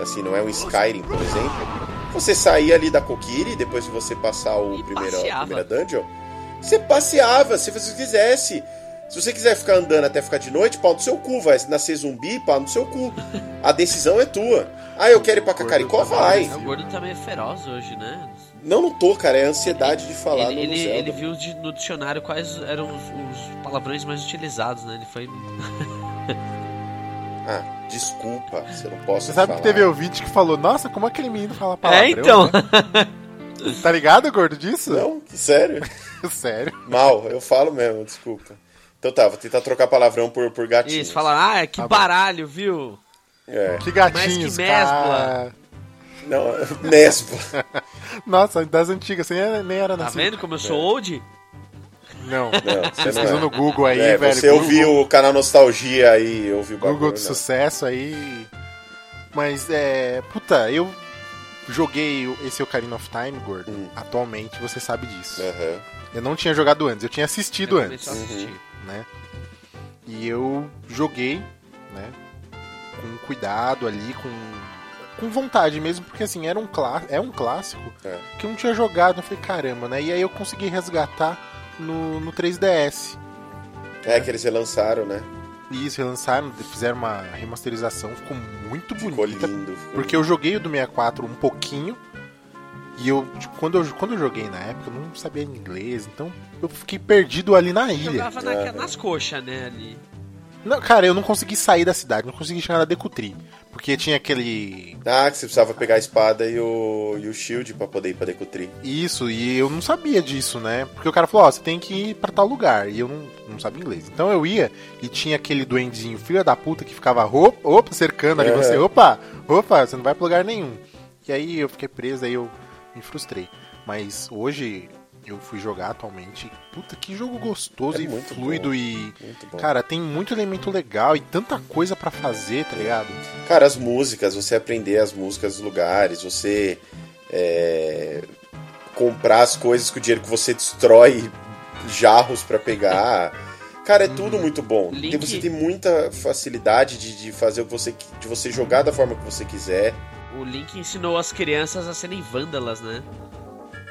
assim, não é um Skyrim, por exemplo. Você saía ali da Kokiri, depois de você passar o primeiro, a passeava. primeira dungeon, você passeava, você fazia o que quisesse. Se você quiser ficar andando até ficar de noite, pau no seu cu, vai nascer zumbi, pau no seu cu. A decisão é tua. Ah, eu quero ir pra Cacaricó? Vai. O gordo tá meio feroz hoje, né? Não, não tô, cara, é a ansiedade de falar Ele, no ele, ele viu no dicionário quais eram os, os palavrões mais utilizados, né? Ele foi. Ah, desculpa, você não posso Você sabe falar. que teve ouvinte que falou, nossa, como aquele menino fala palavrão, é, então. né? Tá ligado, gordo, disso? Não, sério? Sério. Mal, eu falo mesmo, desculpa. Então tá, vou tentar trocar palavrão por, por gatinho. Isso, fala, ah, que Tá bom. baralho, viu? É. Que gatinhos, Mas que mesbla. cara. Não, mesmo. Nossa, das antigas, você nem nem era Tá vendo como eu sou old? Não. Não, você Pesquisou não é. no Google aí, É, velho. você Google, ouviu o canal Nostalgia aí, ouviu o bagulho, Google de não. sucesso aí. Mas é. Puta, eu joguei o- esse Ocarina of Time, gordo. Hum. Atualmente, você sabe disso. Aham. Eu não tinha jogado antes, eu tinha assistido Eu antes, assisti. né? E eu joguei, né? Com cuidado ali, com, com vontade mesmo, porque assim, era um clá é um clássico É. que eu não tinha jogado. Eu falei, caramba, né? E aí eu consegui resgatar no, no 3DS. É, que eles relançaram, né? E isso, relançaram, fizeram uma remasterização, ficou muito Ficou bonita. lindo. ficou Porque eu joguei o do 64 um pouquinho. E eu, tipo, quando eu, quando eu joguei na época, eu não sabia inglês, então eu fiquei perdido ali na ilha. Jogava na- É. nas coxas, né, ali. Não, cara, eu não consegui sair da cidade, não consegui chegar na Decutri. Porque tinha aquele. Ah, que você precisava pegar a espada e o, e o shield pra poder ir pra Decutri. Isso, e eu não sabia disso, né? Porque o cara falou, ó, você tem que ir pra tal lugar. E eu não, não sabia inglês. Então eu ia e tinha aquele duendezinho, filho da puta, que ficava opa, opa cercando ali Uhum. você. Opa, opa, você não vai pra lugar nenhum. E aí eu fiquei preso, aí eu me frustrei. Mas hoje eu fui jogar atualmente. Puta, que jogo gostoso É e muito fluido bom. e. Muito bom. Cara, tem muito elemento legal e tanta coisa pra fazer, tá ligado? Cara, as músicas, você aprender as músicas dos lugares, você é, comprar as coisas com o dinheiro que você destrói jarros pra pegar. Cara, é tudo muito bom. Link- você tem muita facilidade de, de fazer o que você de você jogar da forma que você quiser. O Link ensinou as crianças a serem vândalas, né?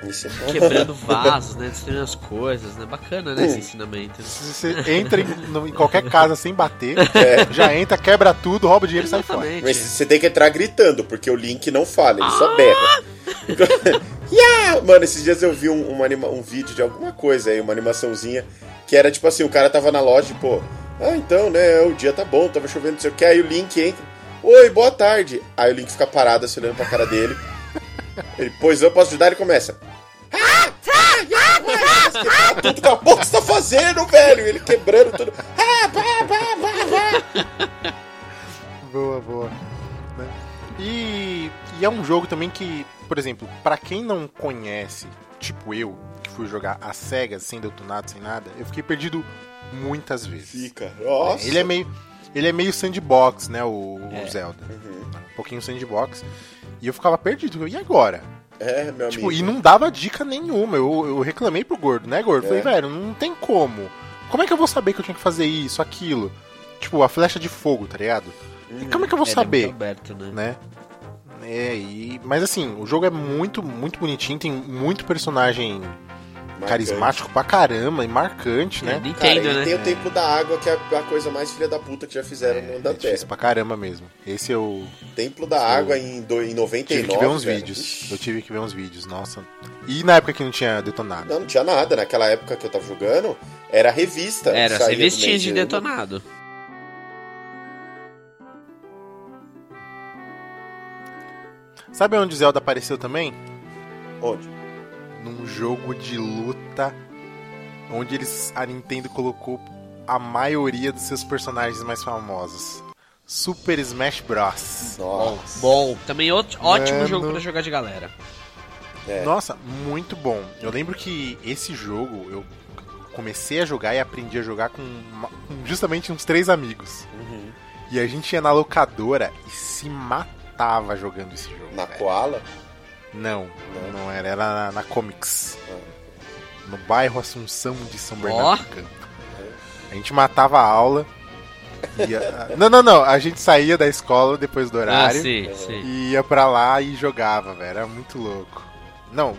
Isso é Quebrando vasos, né? Destruindo as coisas, né? Bacana, né? Esse ensinamento. Se você entra em, no- em qualquer casa sem bater, É. já entra, quebra tudo, rouba o dinheiro e sai fora. Mas você tem que entrar gritando, porque o Link não fala, ele só berra. yeah! Mano, esses dias eu vi um, uma anima- um vídeo de alguma coisa aí, uma animaçãozinha, que era tipo assim, o cara tava na loja e, pô, ah, então, né, o dia tá bom, tava chovendo, não sei o que, aí o Link entra, oi, boa tarde. Aí o Link fica parado, assim, olhando pra cara dele. Ele, pois eu posso ajudar, ele começa. Ah, ah, ah, ah, tudo com a porra que você tá fazendo, velho? Ele quebrando tudo. Ah. Boa, boa. né? E, e é um jogo também que, por exemplo, pra quem não conhece, tipo eu, que fui jogar a SEGA sem detonado, sem nada, eu fiquei perdido muitas vezes. Fica, nossa. Ele é meio. Ele é meio sandbox, né? O, o É. Zelda. Uhum. Um pouquinho sandbox. E eu ficava perdido. E agora? É, meu Tipo, amigo. e não dava dica nenhuma. Eu, eu reclamei pro gordo, né, gordo? Falei, É. velho, não tem como. Como é que eu vou saber que eu tinha que fazer isso, aquilo? Tipo, a flecha de fogo, tá ligado? E como é que eu vou É, ele é saber? muito aberto, né? né? É, e... Mas assim, o jogo é muito, muito bonitinho, tem muito personagem Marcante. carismático pra caramba e marcante, É, né? Cara, Nintendo, ele né? tem o Templo da Água, que é a coisa mais filha da puta que já fizeram no da É difícil Terra. pra caramba mesmo. Esse eu Templo da. Água em, do, em 99. tive que ver uns velho. vídeos. Ixi. Eu tive que ver uns vídeos, nossa. E na época que não tinha detonado. Não, não tinha nada. Naquela época que eu tava jogando, era revista. Era mês de detonado. Sabe onde Zelda apareceu também? Onde? Num jogo de luta onde eles a Nintendo colocou a maioria dos seus personagens mais famosos. Super Smash Bros. Nossa. Bom, também outro, ótimo Mano. jogo pra jogar de galera. É. Nossa, muito bom. Eu lembro que esse jogo eu comecei a jogar e aprendi a jogar com justamente uns três amigos. Uhum. E a gente ia na locadora e se matava jogando esse jogo. Na velho. Koala? Não, não, não era. Era na, na Comics. Ah. No bairro Assunção de São. Bernardo do Campo. A gente matava a aula. ia- não, não, não. A gente saía da escola depois do Ah, horário. sim, sim. e ia pra lá e jogava, velho. Era muito louco. Não,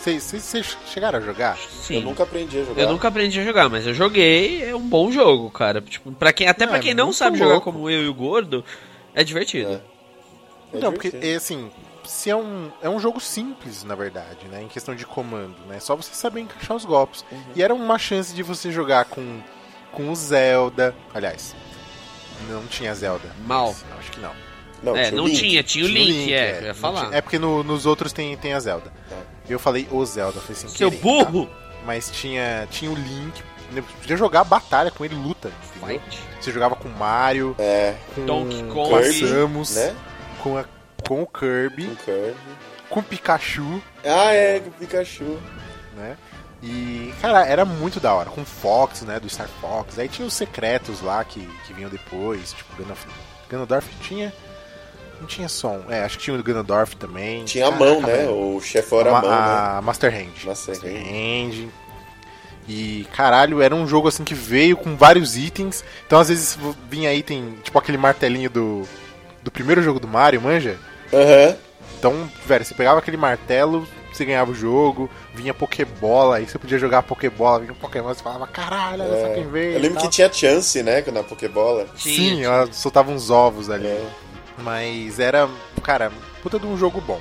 vocês chegaram a jogar? sim. Eu nunca aprendi a jogar. Eu nunca aprendi a jogar, mas eu joguei, é um bom jogo, cara. Tipo, para quem, até Não, pra é quem não muito sabe jogar louco. como eu e o Gordo, é divertido. É não, porque, divertido. é, assim, se é um, é um jogo simples, na verdade, né? Em questão de comando, né? Só você saber encaixar os golpes. Uhum. E era uma chance de você jogar com, com o Zelda. Aliás, não tinha Zelda. Mal. Mas, Acho que não. Não, é, tinha não Link. tinha, tinha o Tinha Link, é, eu ia não falar. tinha- é porque no- nos outros tem, tem a Zelda. Tá. Eu falei o Zelda, foi sem Seu querer, burro! tá? Mas tinha, tinha o Link. Você podia jogar batalha com ele, luta. Você jogava com o Mario, É, com, Donkey com Kong. Kirby, Samus, né? com, a, com o Kirby, Com Kirby. com o Pikachu, Ah, é, com o Pikachu. né? E, cara, era muito da hora. Com o Fox, né? Do Star Fox. Aí tinha os secretos lá que, que vinham depois. Tipo, Ganof- Ganondorf tinha. Não tinha som. É, acho que tinha o Ganondorf também. Tinha a mão, né? velho. O chefão era a, a mão, né? a Master Hand. Master Hand. E, caralho, era um jogo assim que veio com vários itens. Então, às vezes, vinha item, tipo aquele martelinho do, do primeiro jogo do Mario, manja? Aham. Então, velho, você pegava aquele martelo, você ganhava o jogo, vinha Pokébola, aí você podia jogar Pokébola, vinha um Pokémon, você falava, caralho, olha só quem veio. É. Eu lembro que tinha chance, né, na Pokébola. Sim, tinha. ela soltava uns ovos ali. É, Mas era, cara, puta de um jogo bom.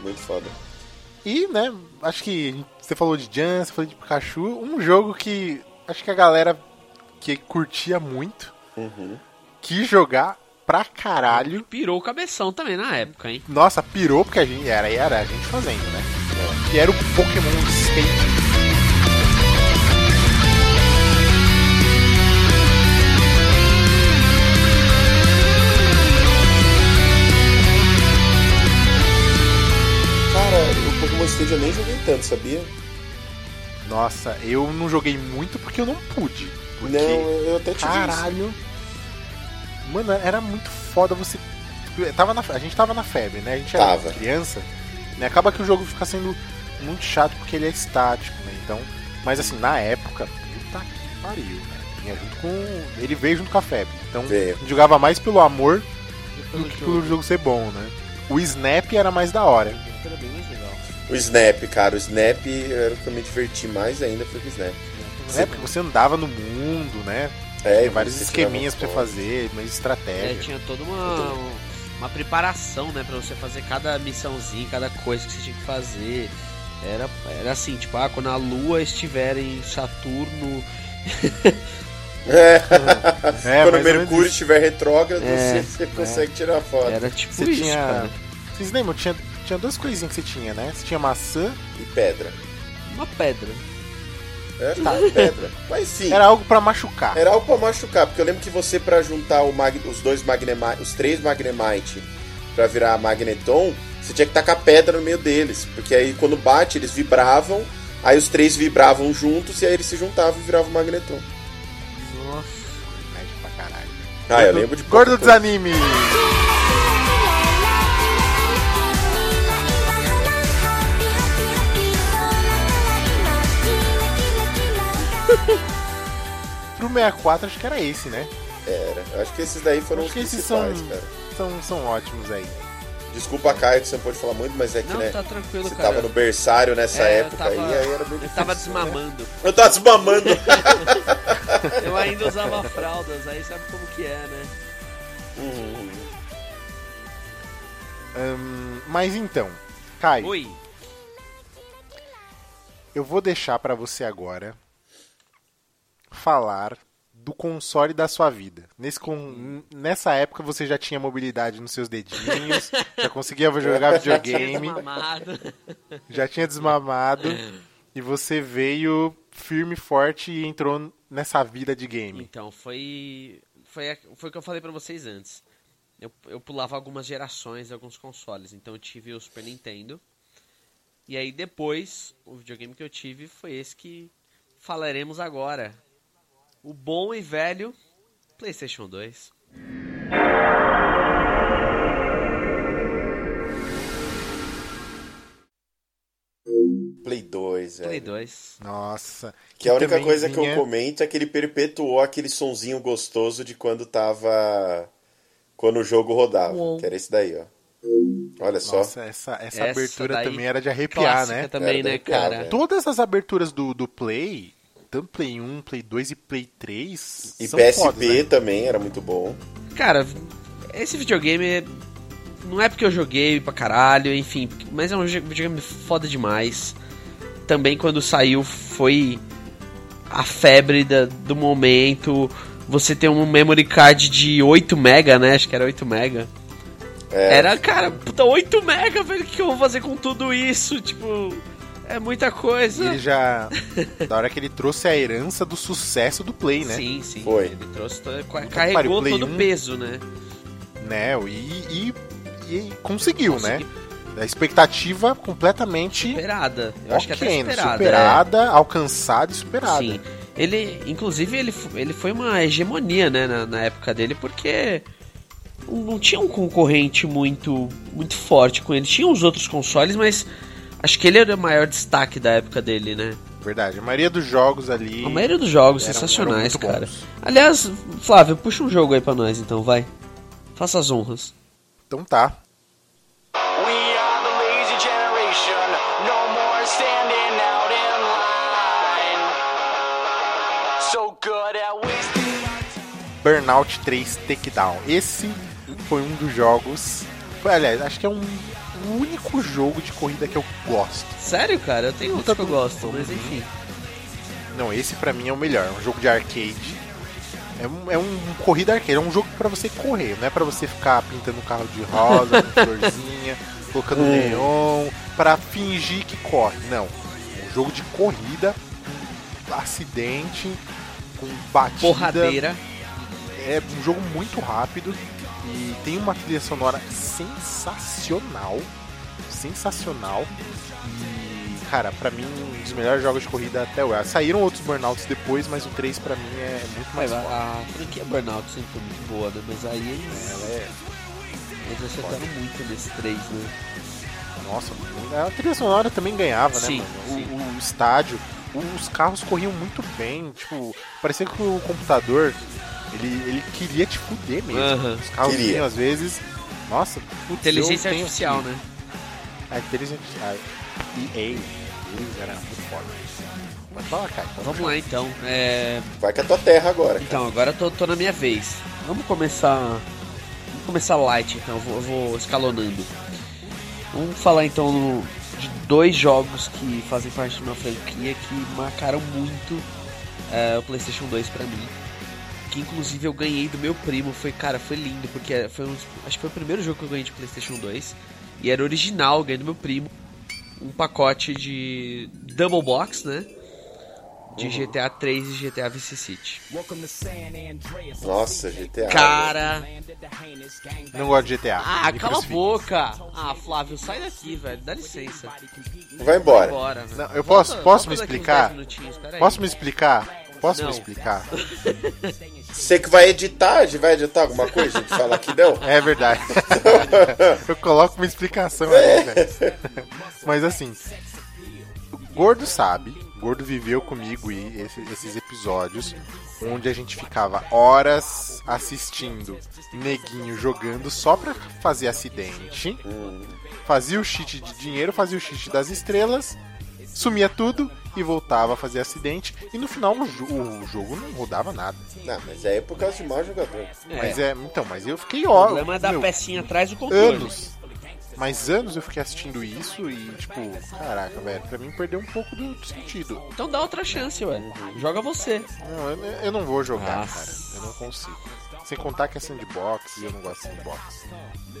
muito foda. E, né, acho que você falou de Jan, você falou de Pikachu, um jogo que acho que a galera que curtia muito Uhum. quis jogar pra caralho. Pirou o cabeção também na época, hein? Nossa, pirou porque a gente era, era a gente fazendo, né? Que era o Pokémon Stadium. Cara, o Pokémon Stadium eu nem joguei tanto, sabia? Nossa, eu não joguei muito porque eu não pude. Porque, Não, eu até te caralho. Mano, era muito foda você. Tava na- a gente tava na febre, né? A gente era Tava. criança. Né? Acaba que o jogo fica sendo muito chato porque ele é estático, né? Então. Mas assim, na época, puta que pariu, né? Vinha junto com. Ele veio junto com a febre. Então Veio. jogava mais pelo amor do que pelo jogo ser bom, né? O Snap era mais da hora. Era bem mais legal. O Snap, cara, o Snap era o que eu me diverti mais ainda foi o Snap. Né? Porque você andava no mundo, né? É, Tinha vários esqueminhas pra tirava você foto. fazer, mais É, estratégia. tinha toda uma, uma preparação, né, pra você fazer cada missãozinha, cada coisa que você tinha que fazer. Era, era assim, tipo, ah, quando a lua estiver em Saturno. É, É, quando o Mercúrio estiver retrógrado, É, você, você consegue tirar foto. Era tipo Você isso, tinha. cara. Vocês lembram? Tinha, tinha duas coisinhas que você tinha, né? Você tinha maçã, E pedra. Uma pedra. É, tá, pedra. Mas sim, era algo pra machucar. era algo pra machucar, porque eu lembro que você, pra juntar o mag- os dois Magnemite, os três Magnemite pra virar Magneton, você tinha que tacar pedra no meio deles. Porque aí quando bate, eles vibravam, aí os três vibravam juntos e aí eles se juntavam e viravam o Magneton. Nossa. Nerd pra caralho. Ah, eu lembro de Gordo dos animes! Pro 64 acho que era esse, né? Era. Eu acho que esses daí foram Acho os que esses principais, são- cara. São, são ótimos aí. Desculpa, Caio, que você não pode falar muito, mas é que, Não, né? tá tranquilo, Você cara. tava no berçário nessa É, época tava- aí, aí era bem Eu tava difícil, né? desmamando. Eu tava desmamando. Eu ainda usava fraldas, aí sabe como que é, né? Hum, Hum, mas então, Caio, Oi. eu vou deixar pra você agora falar do console da sua vida. Nesse con- Nessa época você já tinha mobilidade nos seus dedinhos, já conseguia jogar videogame, Desmamado. já tinha desmamado e você veio firme e forte e entrou nessa vida de game. Então, foi. Foi, foi o que eu falei pra vocês antes. Eu, eu pulava algumas gerações de alguns consoles. Então eu tive o Super Nintendo. E aí depois, o videogame que eu tive foi esse que falaremos agora. O bom e velho PlayStation 2. Play 2, Play é. 2. Nossa. Que a única coisa que vinha- eu comento é que ele perpetuou aquele sonzinho gostoso de quando tava. Quando o jogo rodava. Uou. Que era esse daí, ó. Olha só. Nossa, essa, essa, Essa abertura também era de arrepiar, né? também, Era né, cara? velho. Todas as aberturas do, do Play, tanto Play 1, Play 2 e Play 3, E PSP fodas, né? também era muito bom. Cara, esse videogame é- não é porque eu joguei pra caralho, enfim, mas é um videogame foda demais. Também quando saiu foi a febre da- do momento. Você tem um memory card de 8 mega, né? Acho que era 8 mega. É, Era, cara, puta, 8 mega, velho, o que eu vou fazer com tudo isso? Tipo, é muita coisa. E ele já. da hora que ele trouxe a herança do sucesso do Play, né? Sim, sim. Foi. Ele trouxe, pariu, carregou Play todo o 1. peso, né? Né? E, e, e conseguiu, Consegui- né? A expectativa completamente Superada. Eu acho que até ok, superada. é. superada, alcançada e superada. Sim. Ele, inclusive, ele, ele foi uma hegemonia, né, na, na época dele, porque não tinha um concorrente muito, muito forte com ele. Tinha os outros consoles, mas Acho que ele era o maior destaque da época dele, né? Verdade, a maioria dos jogos ali. A maioria dos jogos eram, sensacionais, eram cara. Bons. Aliás, Flávio, puxa um jogo aí pra nós então, vai. Faça as honras. Então tá. Burnout 3 Takedown. Esse foi um dos jogos. Aliás, acho que é um o único jogo de corrida que eu gosto. Sério, cara? Eu tenho outro que eu gosto, mas enfim. Não, esse pra mim é o melhor. É um jogo de arcade. É um, é um corrida arcade, é um jogo pra você correr, não é pra você ficar pintando o carro de rosa, com florzinha, colocando neon, pra fingir que corre. Não. É um jogo de corrida, acidente, com batida. Porradeira. É um jogo muito rápido e tem uma trilha sonora sensacional. Sensacional. E, cara, pra mim, um dos melhores jogos de corrida até hoje. Saíram outros Burnouts depois, mas o 3 pra mim é muito mais a, forte. a franquia Burnout sempre foi muito boa, né? Mas aí eles, Ela é, eles acertaram muito nesse 3, né? nossa, a trilha sonora também ganhava, Sim, né, mano? sim. O, o estádio, os carros corriam muito bem, tipo, parecia que o computador, ele, ele queria te fuder mesmo. Aham. Os carros vinham, às vezes, nossa, putz, Inteligência artificial, aqui- né? A inteligência artificial. EA, eles eram muito foda. Mas fala, cara. então Vamos lá então. É, Vai com a tua terra agora. Então, agora eu tô, tô na minha vez. Vamos começar. Vamos começar light, então. Eu vou, eu vou escalonando. Vamos falar então no- de dois jogos que fazem parte de uma franquia que marcaram muito é, o PlayStation 2 pra mim. Que inclusive eu ganhei do meu primo. Foi, cara, foi lindo, porque foi um, dos- acho que foi o primeiro jogo que eu ganhei de PlayStation 2. E era original, ganhei do meu primo. Um pacote de Double Box, né? De GTA 3 e GTA Vice City. Nossa, GTA. Cara. Não gosto de GTA. Ah, Me cala a boca! Ah, Flávio, sai daqui, velho. Dá licença. Vai embora. Bora, velho. Não, eu posso- posso me daqui uns explicar? 10 minutinhos, peraí. Posso me explicar? Posso Não. me explicar? Você que vai editar, vai editar alguma coisa? A gente fala que não. É verdade. eu coloco uma explicação aí, velho. Mas assim, o Gordo sabe, o Gordo viveu comigo e esse- esses episódios onde a gente ficava horas assistindo neguinho jogando só pra fazer acidente, fazia o cheat de dinheiro, fazia o cheat das estrelas, sumia tudo e voltava a fazer acidente e no final o, jo- o jogo não rodava nada. Não, mas aí é por causa de mau jogador. É, Mas é, então, mas eu fiquei o ó, problema é da meu, pecinha atrás do controle. anos. Mas anos eu fiquei assistindo isso e, tipo, caraca, velho, pra mim perdeu um pouco do do sentido. Então dá outra chance, ué. Joga você. Não, eu, eu não vou jogar, Nossa. cara. Eu não consigo. Sem contar que é sandbox e eu não gosto de sandbox.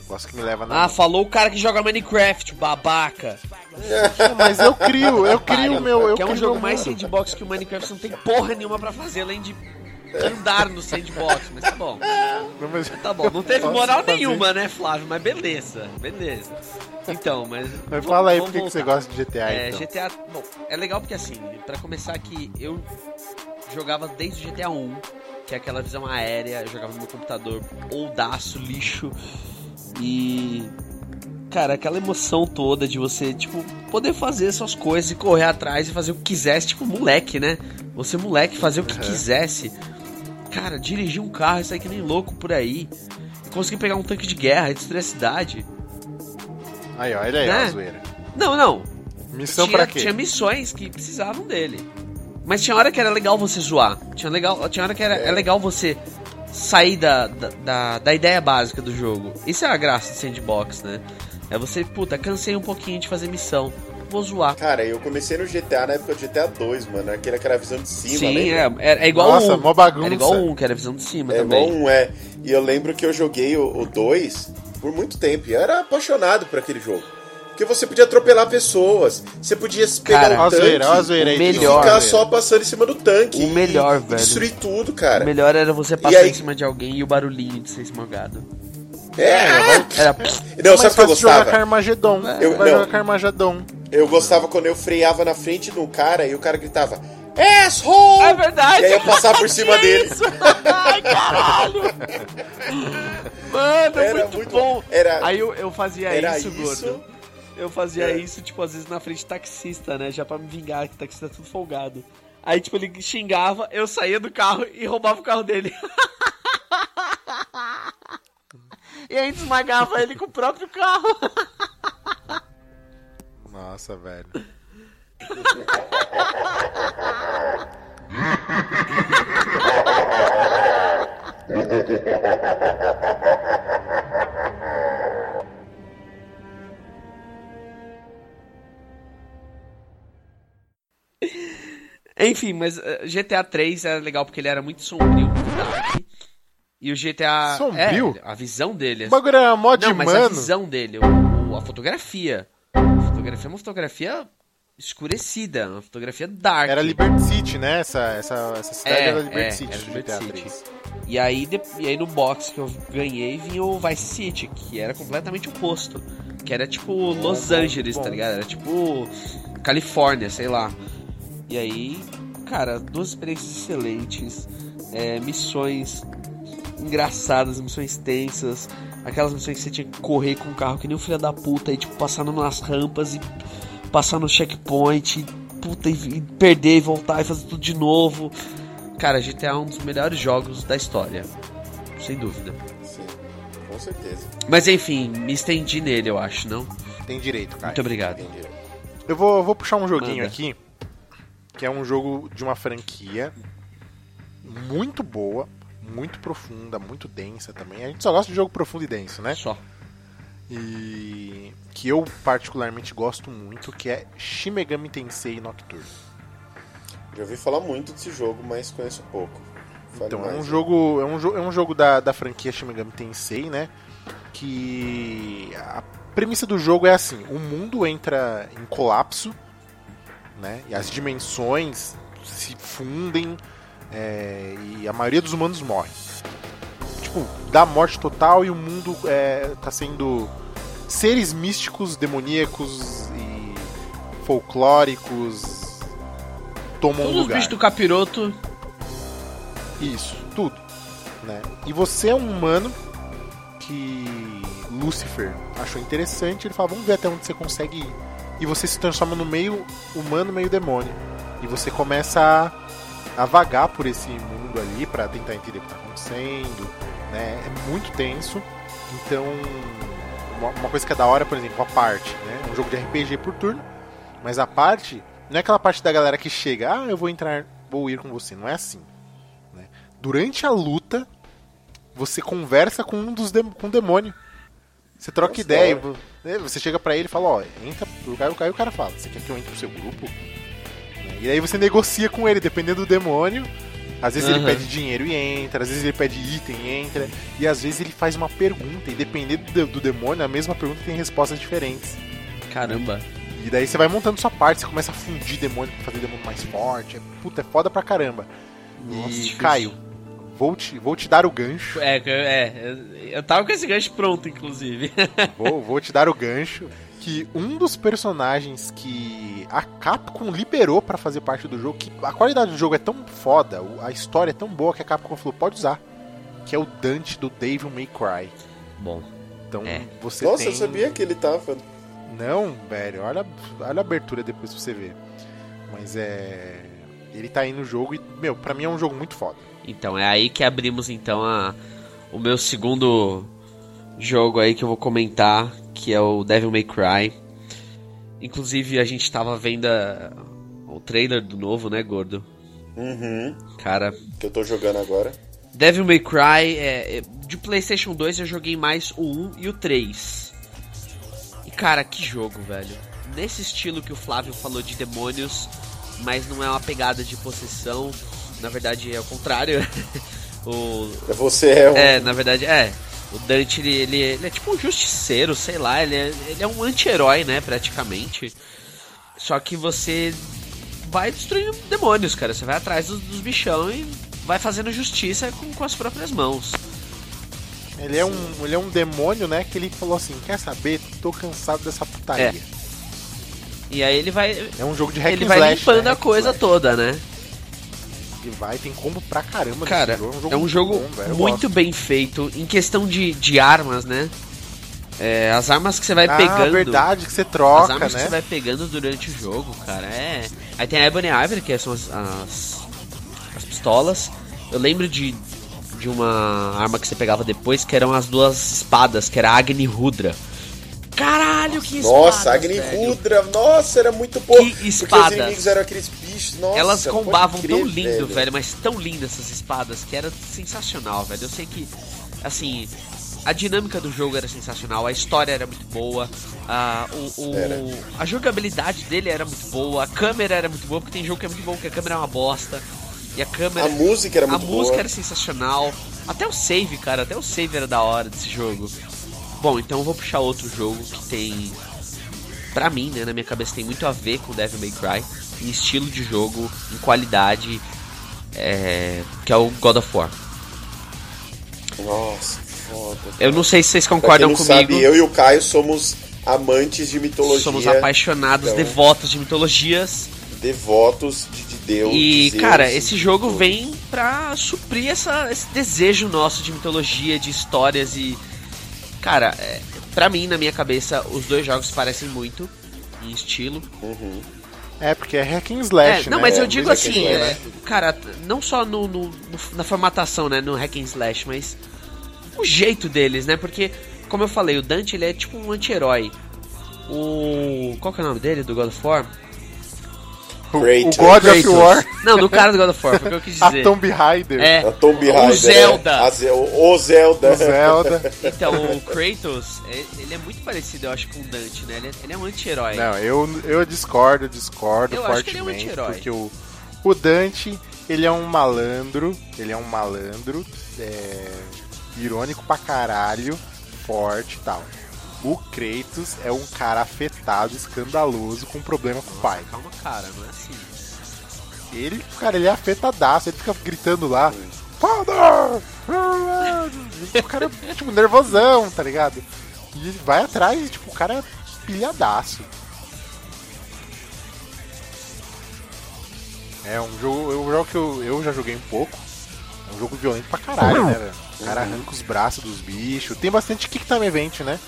Gosto que me leva na. Ah, falou o cara que joga Minecraft, babaca. Mas eu crio, eu crio o meu. Eu que é um jogo mais sandbox que o Minecraft não tem porra nenhuma pra fazer além de andar no sandbox, mas tá bom. Não, mas- Tá bom, não teve moral fazer. nenhuma, né, Flávio? Mas beleza, beleza. Então, mas. Mas fala aí por que que você gosta de GTA É, então. GTA. Bom, é legal porque assim, pra começar aqui, eu jogava desde o GTA 1, que é aquela visão aérea, eu jogava no meu computador oldaço, lixo. E. Cara, aquela emoção toda de você, tipo, poder fazer suas coisas e correr atrás e fazer o que quisesse, tipo, moleque, né? Você, moleque, fazer o que quisesse. Cara, dirigir um carro e sair que nem louco por aí. Conseguir pegar um tanque de guerra, destruir a cidade. Aí, ó, olha aí, Né? a zoeira. Não, não, Missão pra quê? tinha missões que precisavam dele. Mas tinha hora que era legal você zoar. Tinha, legal, tinha hora que era é. legal você sair da, da, da, da ideia básica do jogo. Isso é a graça do sandbox, né? É você, puta, cansei um pouquinho de fazer missão. Vou zoar. Cara, eu comecei no GTA na época do GTA 2, mano. Aquele que era a visão de cima, Sim, lembra? é, é, é igual Nossa, um. mó bagunça. Era igual um, que era a visão de cima É também. igual um é. E eu lembro que eu joguei o 2 por muito tempo. E eu era apaixonado por aquele jogo. Porque você podia atropelar pessoas, você podia pegar Cara, um a tanque zoeira, a zoeira aí. o de melhor, e ficar só passando em cima do tanque. O e- melhor, e velho. destruir tudo, cara. O melhor era você passar aí- em cima de alguém e o barulhinho de ser esmagado. É, Era. Não, sabe o que eu jogar gostava? Carmageddon. Eu- Vai não. jogar Carmageddon. Eu gostava quando eu freava na frente de um cara e o cara gritava Asshole! É verdade! E aí eu passava por cima Tinha dele. isso. Ai, caralho! Mano, Era muito, muito- bom. era- Aí eu, eu fazia era isso, isso. gordo. Eu fazia É. isso, tipo, às vezes na frente de taxista, né? Já pra me vingar, que taxista é tudo folgado. Aí, tipo, ele xingava, eu saía do carro e roubava o carro dele. e aí esmagava ele com o próprio carro. Nossa, velho. Enfim, mas GTA 3 era legal porque ele era muito sombrio, dark. E o GTA. Sombrio? É, a visão dele. O bagulho era mó de Não, mas a mano. visão dele, o- o- a fotografia. A fotografia é uma fotografia escurecida, uma fotografia dark. Era Liberty City, né? Essa, essa, essa cidade É, era Liberty é, City era do Liberty GTA City. 3. E aí, de- e aí no box que eu ganhei vinha o Vice City, que era completamente oposto. Que era tipo Los bom, Angeles, bom. tá ligado? Era tipo Califórnia, sei lá. E aí, cara, duas experiências excelentes. é, missões engraçadas, missões tensas. Aquelas missões que você tinha que correr com o carro que nem um filho da puta e tipo, passando nas rampas e passar no checkpoint. E, puta, e, e perder e voltar e fazer tudo de novo. Cara, GTA é um dos melhores jogos da história. Sem dúvida. Sim, com certeza. Mas enfim, me estendi nele, eu acho, não? Tem direito, cara. Muito obrigado. Eu vou, vou puxar um joguinho Manda. aqui, que é um jogo de uma franquia muito boa, muito profunda, muito densa também. A gente só gosta de jogo profundo e denso, né? Só. E que eu particularmente gosto muito, que é Shin Megami Tensei Nocturne. Já ouvi falar muito desse jogo, mas conheço pouco. Fale Então, é um né? jogo, é um, jo- é um jogo da, da franquia Shin Megami Tensei, né? Que a premissa do jogo é assim: o mundo entra em colapso, né? E as dimensões se fundem é, e a maioria dos humanos morre. Tipo, dá morte total e o mundo é, tá sendo seres místicos, demoníacos e folclóricos tomam Todos os lugar. bichos do capiroto. Isso, tudo. Né? E você é um humano que Lucifer achou interessante, ele fala, vamos ver até onde você consegue ir. E você se transforma no meio humano, meio demônio. E você começa a, a vagar por esse mundo ali pra tentar entender o que tá acontecendo. Né? É muito tenso. Então, uma, uma coisa que é da hora, por exemplo, a parte. Né? É um jogo de RPG por turno. Mas a parte não é aquela parte da galera que chega, ah, eu vou entrar, vou ir com você. Não é assim durante a luta, você conversa com um dos dem com um demônio. Você troca Nossa, ideia, né, você chega pra ele e fala, ó, entra pro lugar, o cara, o cara fala, você quer que eu entre pro seu grupo? Né, E aí você negocia com ele, dependendo do demônio. Às vezes ele Aham. pede dinheiro e entra, às vezes ele pede item e entra, e às vezes ele faz uma pergunta, e dependendo do, do demônio, a mesma pergunta tem respostas diferentes. Caramba. E daí você vai montando sua parte, você começa a fundir demônio pra fazer demônio mais forte. É, puta, é foda pra caramba. Nossa, e. Caio, vou te, vou te dar o gancho. É, é, eu tava com esse gancho pronto, inclusive. Vou, vou te dar o gancho que um dos personagens que a Capcom liberou pra fazer parte do jogo, que a qualidade do jogo é tão foda, a história é tão boa que a Capcom falou, pode usar. Que é o Dante do Devil May Cry. Bom, Então É. você Nossa, tem... eu sabia que ele tava. Não, velho, olha, olha a abertura depois pra você ver. Mas é... Ele tá aí no jogo e, meu, pra mim é um jogo muito foda. Então é aí que abrimos então a, o meu segundo jogo aí que eu vou comentar, que é o Devil May Cry. Inclusive a gente tava vendo a- o trailer do novo, né, gordo? Uhum. Cara, Que eu tô jogando agora. Devil May Cry, é, é, de PlayStation 2 eu joguei mais o 1 e o 3. E cara, que jogo, velho. Nesse estilo que o Flávio falou de demônios, mas não é uma pegada de possessão. Na verdade é o contrário. o, Você é um. é, na verdade é. O Dante, ele, ele, ele é tipo um justiceiro, sei lá, ele é, ele é um anti-herói, né, praticamente. Só que você vai destruindo demônios, cara. Você vai atrás dos, dos bichão e vai fazendo justiça com, com as próprias mãos. Ele é, um, ele é um demônio, né, que ele falou assim, quer saber? Tô cansado dessa putaria. E aí ele vai. É, um jogo de hack ele and vai slash, limpando né? a coisa slash. toda, né? Vai, tem combo pra caramba Cara, nesse jogo. é um jogo bom, velho, muito bem feito. Em questão de, de armas, né? É, as armas que você vai ah, pegando. verdade, que você As troca, armas que né? você vai pegando durante o jogo, cara, é. Aí tem a Ebony Ivory, que são as, as, as pistolas. Eu lembro de, de uma arma que você pegava depois, que eram as duas espadas, que era a Agni Rudra. Caralho, que espadas, Nossa, Agni velho. Rudra, nossa, era muito bom. Que Porque espadas. os inimigos eram aqueles que. Nossa, Elas combavam crer, tão lindo, velho. mas tão lindas essas espadas que era sensacional, velho. Eu sei que, assim, a dinâmica do jogo era sensacional, a história era muito boa, a, o, o- a jogabilidade dele era muito boa, a câmera era muito boa, porque tem jogo que é muito bom, que a câmera é uma bosta. E a câmera. A música era a muito música boa. era sensacional. Até o save, cara, até o save era da hora desse jogo. Bom, então eu vou puxar outro jogo que tem. Pra mim, né, na minha cabeça tem muito a ver com Devil May Cry, em estilo de jogo, em qualidade, é, que é o God of War. Nossa, foda. Eu não sei se vocês concordam comigo. sabe, eu e o Caio somos amantes de mitologia. Somos apaixonados, então, devotos de mitologias. Devotos de, de Deus. E, Zeus, cara, esse jogo tudo. vem pra suprir essa, esse desejo nosso de mitologia, de histórias e. Cara, é, pra mim, na minha cabeça, os dois jogos parecem muito em estilo. Uhum. É, porque é hack and slash, É, não, né? mas eu É, digo mas assim, é, cara, não só no, no- no- na formatação, né, no hack and slash, mas o jeito deles, né? Porque, como eu falei, o Dante ele é tipo um anti-herói. O. Qual que é o nome dele, do God of War? O, Kratos. God of. War, Não, no cara do God of War, foi o que eu quis a dizer. Tomb Raider, É, A Tomb Raider. o Zelda. é. A Ze- o Zelda. o Zelda. Então, o Kratos, é- ele é muito parecido, eu acho, com o Dante, né? Ele é, ele é um anti-herói. Não, eu, eu discordo, discordo Eu acho que ele é um fortemente, anti-herói. porque o, o Dante, ele é um malandro, ele é um malandro, é, irônico pra caralho, forte e tal. O Kratos é um cara afetado, escandaloso, com problema com o pai. Calma, cara, não é assim. Ele, cara, ele é afetadaço, ele fica gritando lá, Father! O cara é, tipo, nervosão, tá ligado? E ele vai atrás e, tipo, o cara é pilhadaço. É um jogo, é um jogo que eu, eu já joguei um pouco. É um jogo violento pra caralho, né, velho? O cara arranca os braços dos bichos. Tem bastante Kick Time Event, né?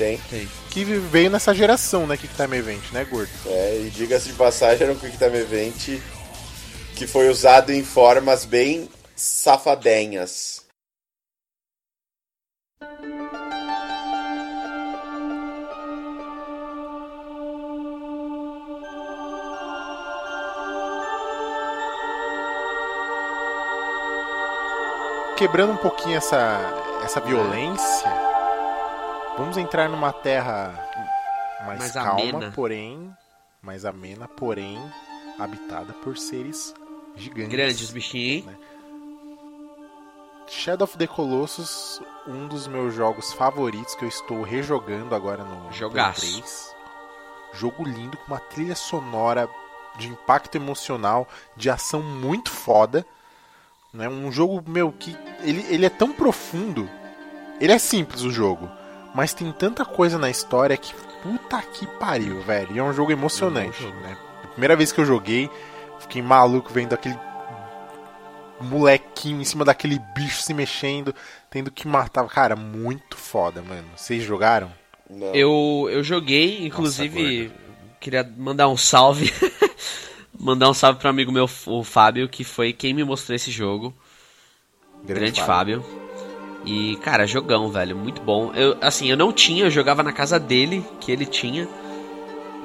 Tem. Tem. Que veio nessa geração, né, Kick Time Event, né, gordo? É, e diga-se de passagem, era um Quick Time Event que foi usado em formas bem safadenhas. quebrando um pouquinho essa, essa violência, vamos entrar numa terra mais, Mais calma, amena. porém mais amena, porém habitada por seres gigantes. Grandes bichinhos, hein? Shadow of the Colossus, um dos meus jogos favoritos que eu estou rejogando agora no Jogaço. 3. Jogo lindo com uma trilha sonora de impacto emocional, de ação muito foda. Né? Um jogo, meu, que ele, ele é tão profundo. Ele é simples o jogo, mas tem tanta coisa na história que puta que pariu, velho. E é um jogo emocionante, É um né? A primeira vez que eu joguei, fiquei maluco vendo aquele molequinho em cima daquele bicho se mexendo, tendo que matar. Cara, muito foda, mano. Vocês jogaram? Não. Eu, eu joguei, inclusive, queria mandar um salve. mandar um salve pro amigo meu, o Fábio, que foi quem me mostrou esse jogo. Grande, Fábio. E, cara, jogão, velho, muito bom. Eu, assim, eu não tinha, eu jogava na casa dele, que ele tinha.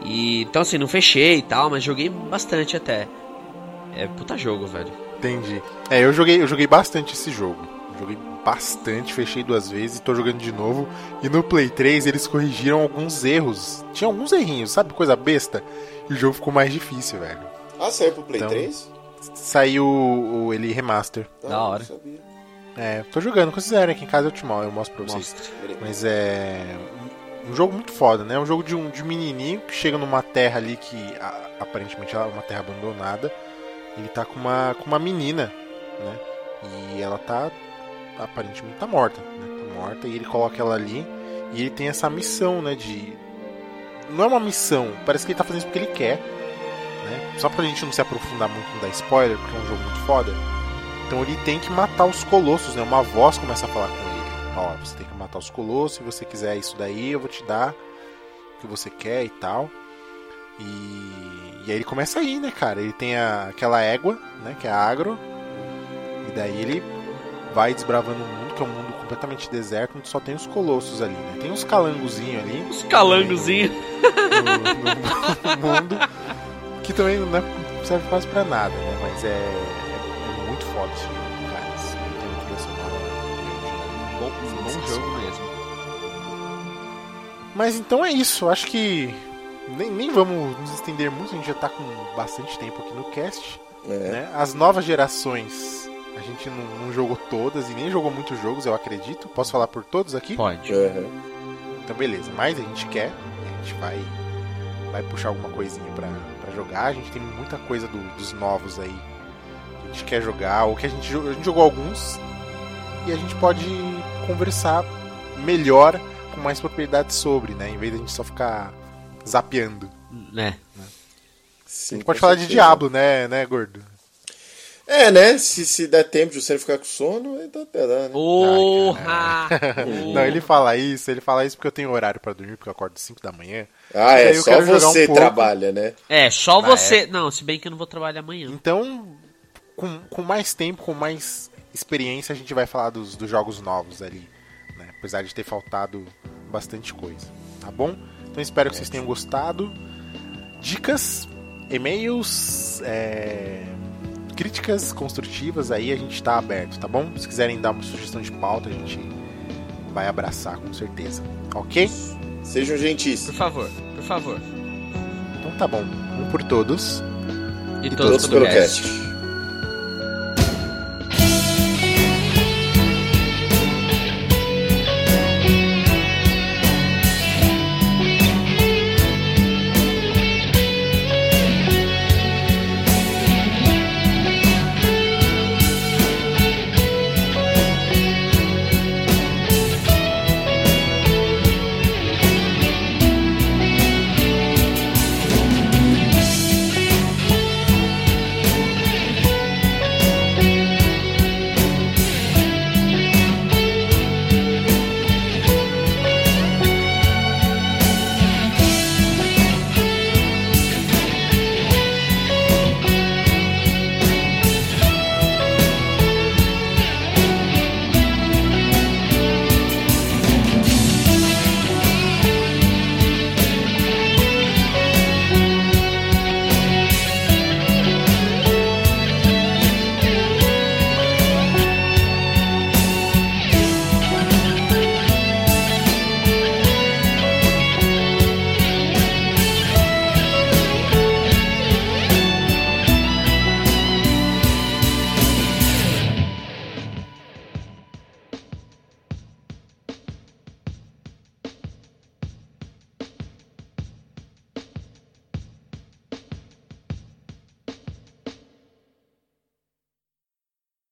E, então, assim, não fechei e tal, mas joguei bastante até. É puta jogo, velho. Entendi. É, eu joguei, eu joguei bastante esse jogo. Joguei bastante, fechei duas vezes e tô jogando de novo. E no Play 3 eles corrigiram alguns erros. Tinha alguns errinhos, sabe? Coisa besta. E o jogo ficou mais difícil, velho. Ah, saiu pro Play Então, 3? Saiu o, o- ele remaster. Ah, da hora. Não sabia. É, tô jogando. Quando vocês aqui em casa eu te mostro, eu mostro pra vocês. Mostra. Mas é. Um jogo muito foda, né? Um jogo de um, de um menininho que chega numa terra ali que a- aparentemente é uma terra abandonada. Ele tá com uma, com uma menina, né? E ela tá. Aparentemente tá morta, né? Tá morta e ele coloca ela ali. E ele tem essa missão, né? De. Não é uma missão, parece que ele tá fazendo isso porque ele quer. Né? Só pra gente não se aprofundar muito, não dar spoiler, porque é um jogo muito foda. Então ele tem que matar os colossos, né? Uma voz começa a falar com ele. Ó, você tem que matar os colossos, se você quiser isso daí, eu vou te dar o que você quer e tal. E, e aí ele começa a ir, né, cara? Ele tem a- aquela égua, né, que é a agro. E daí ele vai desbravando o mundo, que é um mundo completamente deserto, onde só tem os colossos ali, né? Tem uns calangozinhos ali Os calangozinhos. no, no- no mundo. Que também não é não serve quase pra nada, né? Mas é, jogo, cara. Esse Tem uma trilha sonora Bom, um bom jogo mesmo. Mas então é isso, acho que nem, nem vamos nos estender muito, a gente já tá com bastante tempo aqui no cast. É. né? As novas gerações, a gente não, não jogou todas e nem jogou muitos jogos, eu acredito. Posso falar por todos aqui? Pode. Aham. Então beleza, mas a gente quer, a gente vai, vai puxar alguma coisinha pra, pra jogar. A gente tem muita coisa do- dos novos aí gente quer jogar, ou que a gente, a gente jogou alguns e a gente pode conversar melhor, com mais propriedade sobre, né? Em vez de a gente só ficar zapeando. Né? Sim, a gente pode falar de certeza. Diablo, né, né, gordo? É, né? Se, se der tempo de você ficar com sono, então até dá, né? Porra! Não, ele fala isso, ele fala isso porque eu tenho horário pra dormir, porque eu acordo 5 da manhã. Ah, é, só você um trabalha, né? É, só Na você. Não, se bem que eu não vou trabalhar amanhã. Então, com, com mais tempo, com mais experiência, a gente vai falar dos, dos jogos novos ali. Né? Apesar de ter faltado bastante coisa. Tá bom? Então espero que vocês tenham gostado. Dicas, e-mails, é, críticas construtivas aí a gente tá aberto, tá bom? Se quiserem dar uma sugestão de pauta, a gente vai abraçar com certeza. Ok? Sejam gentis. Por favor, por favor. Então tá bom. Um por todos. E, Todos todos pelo cast. cast.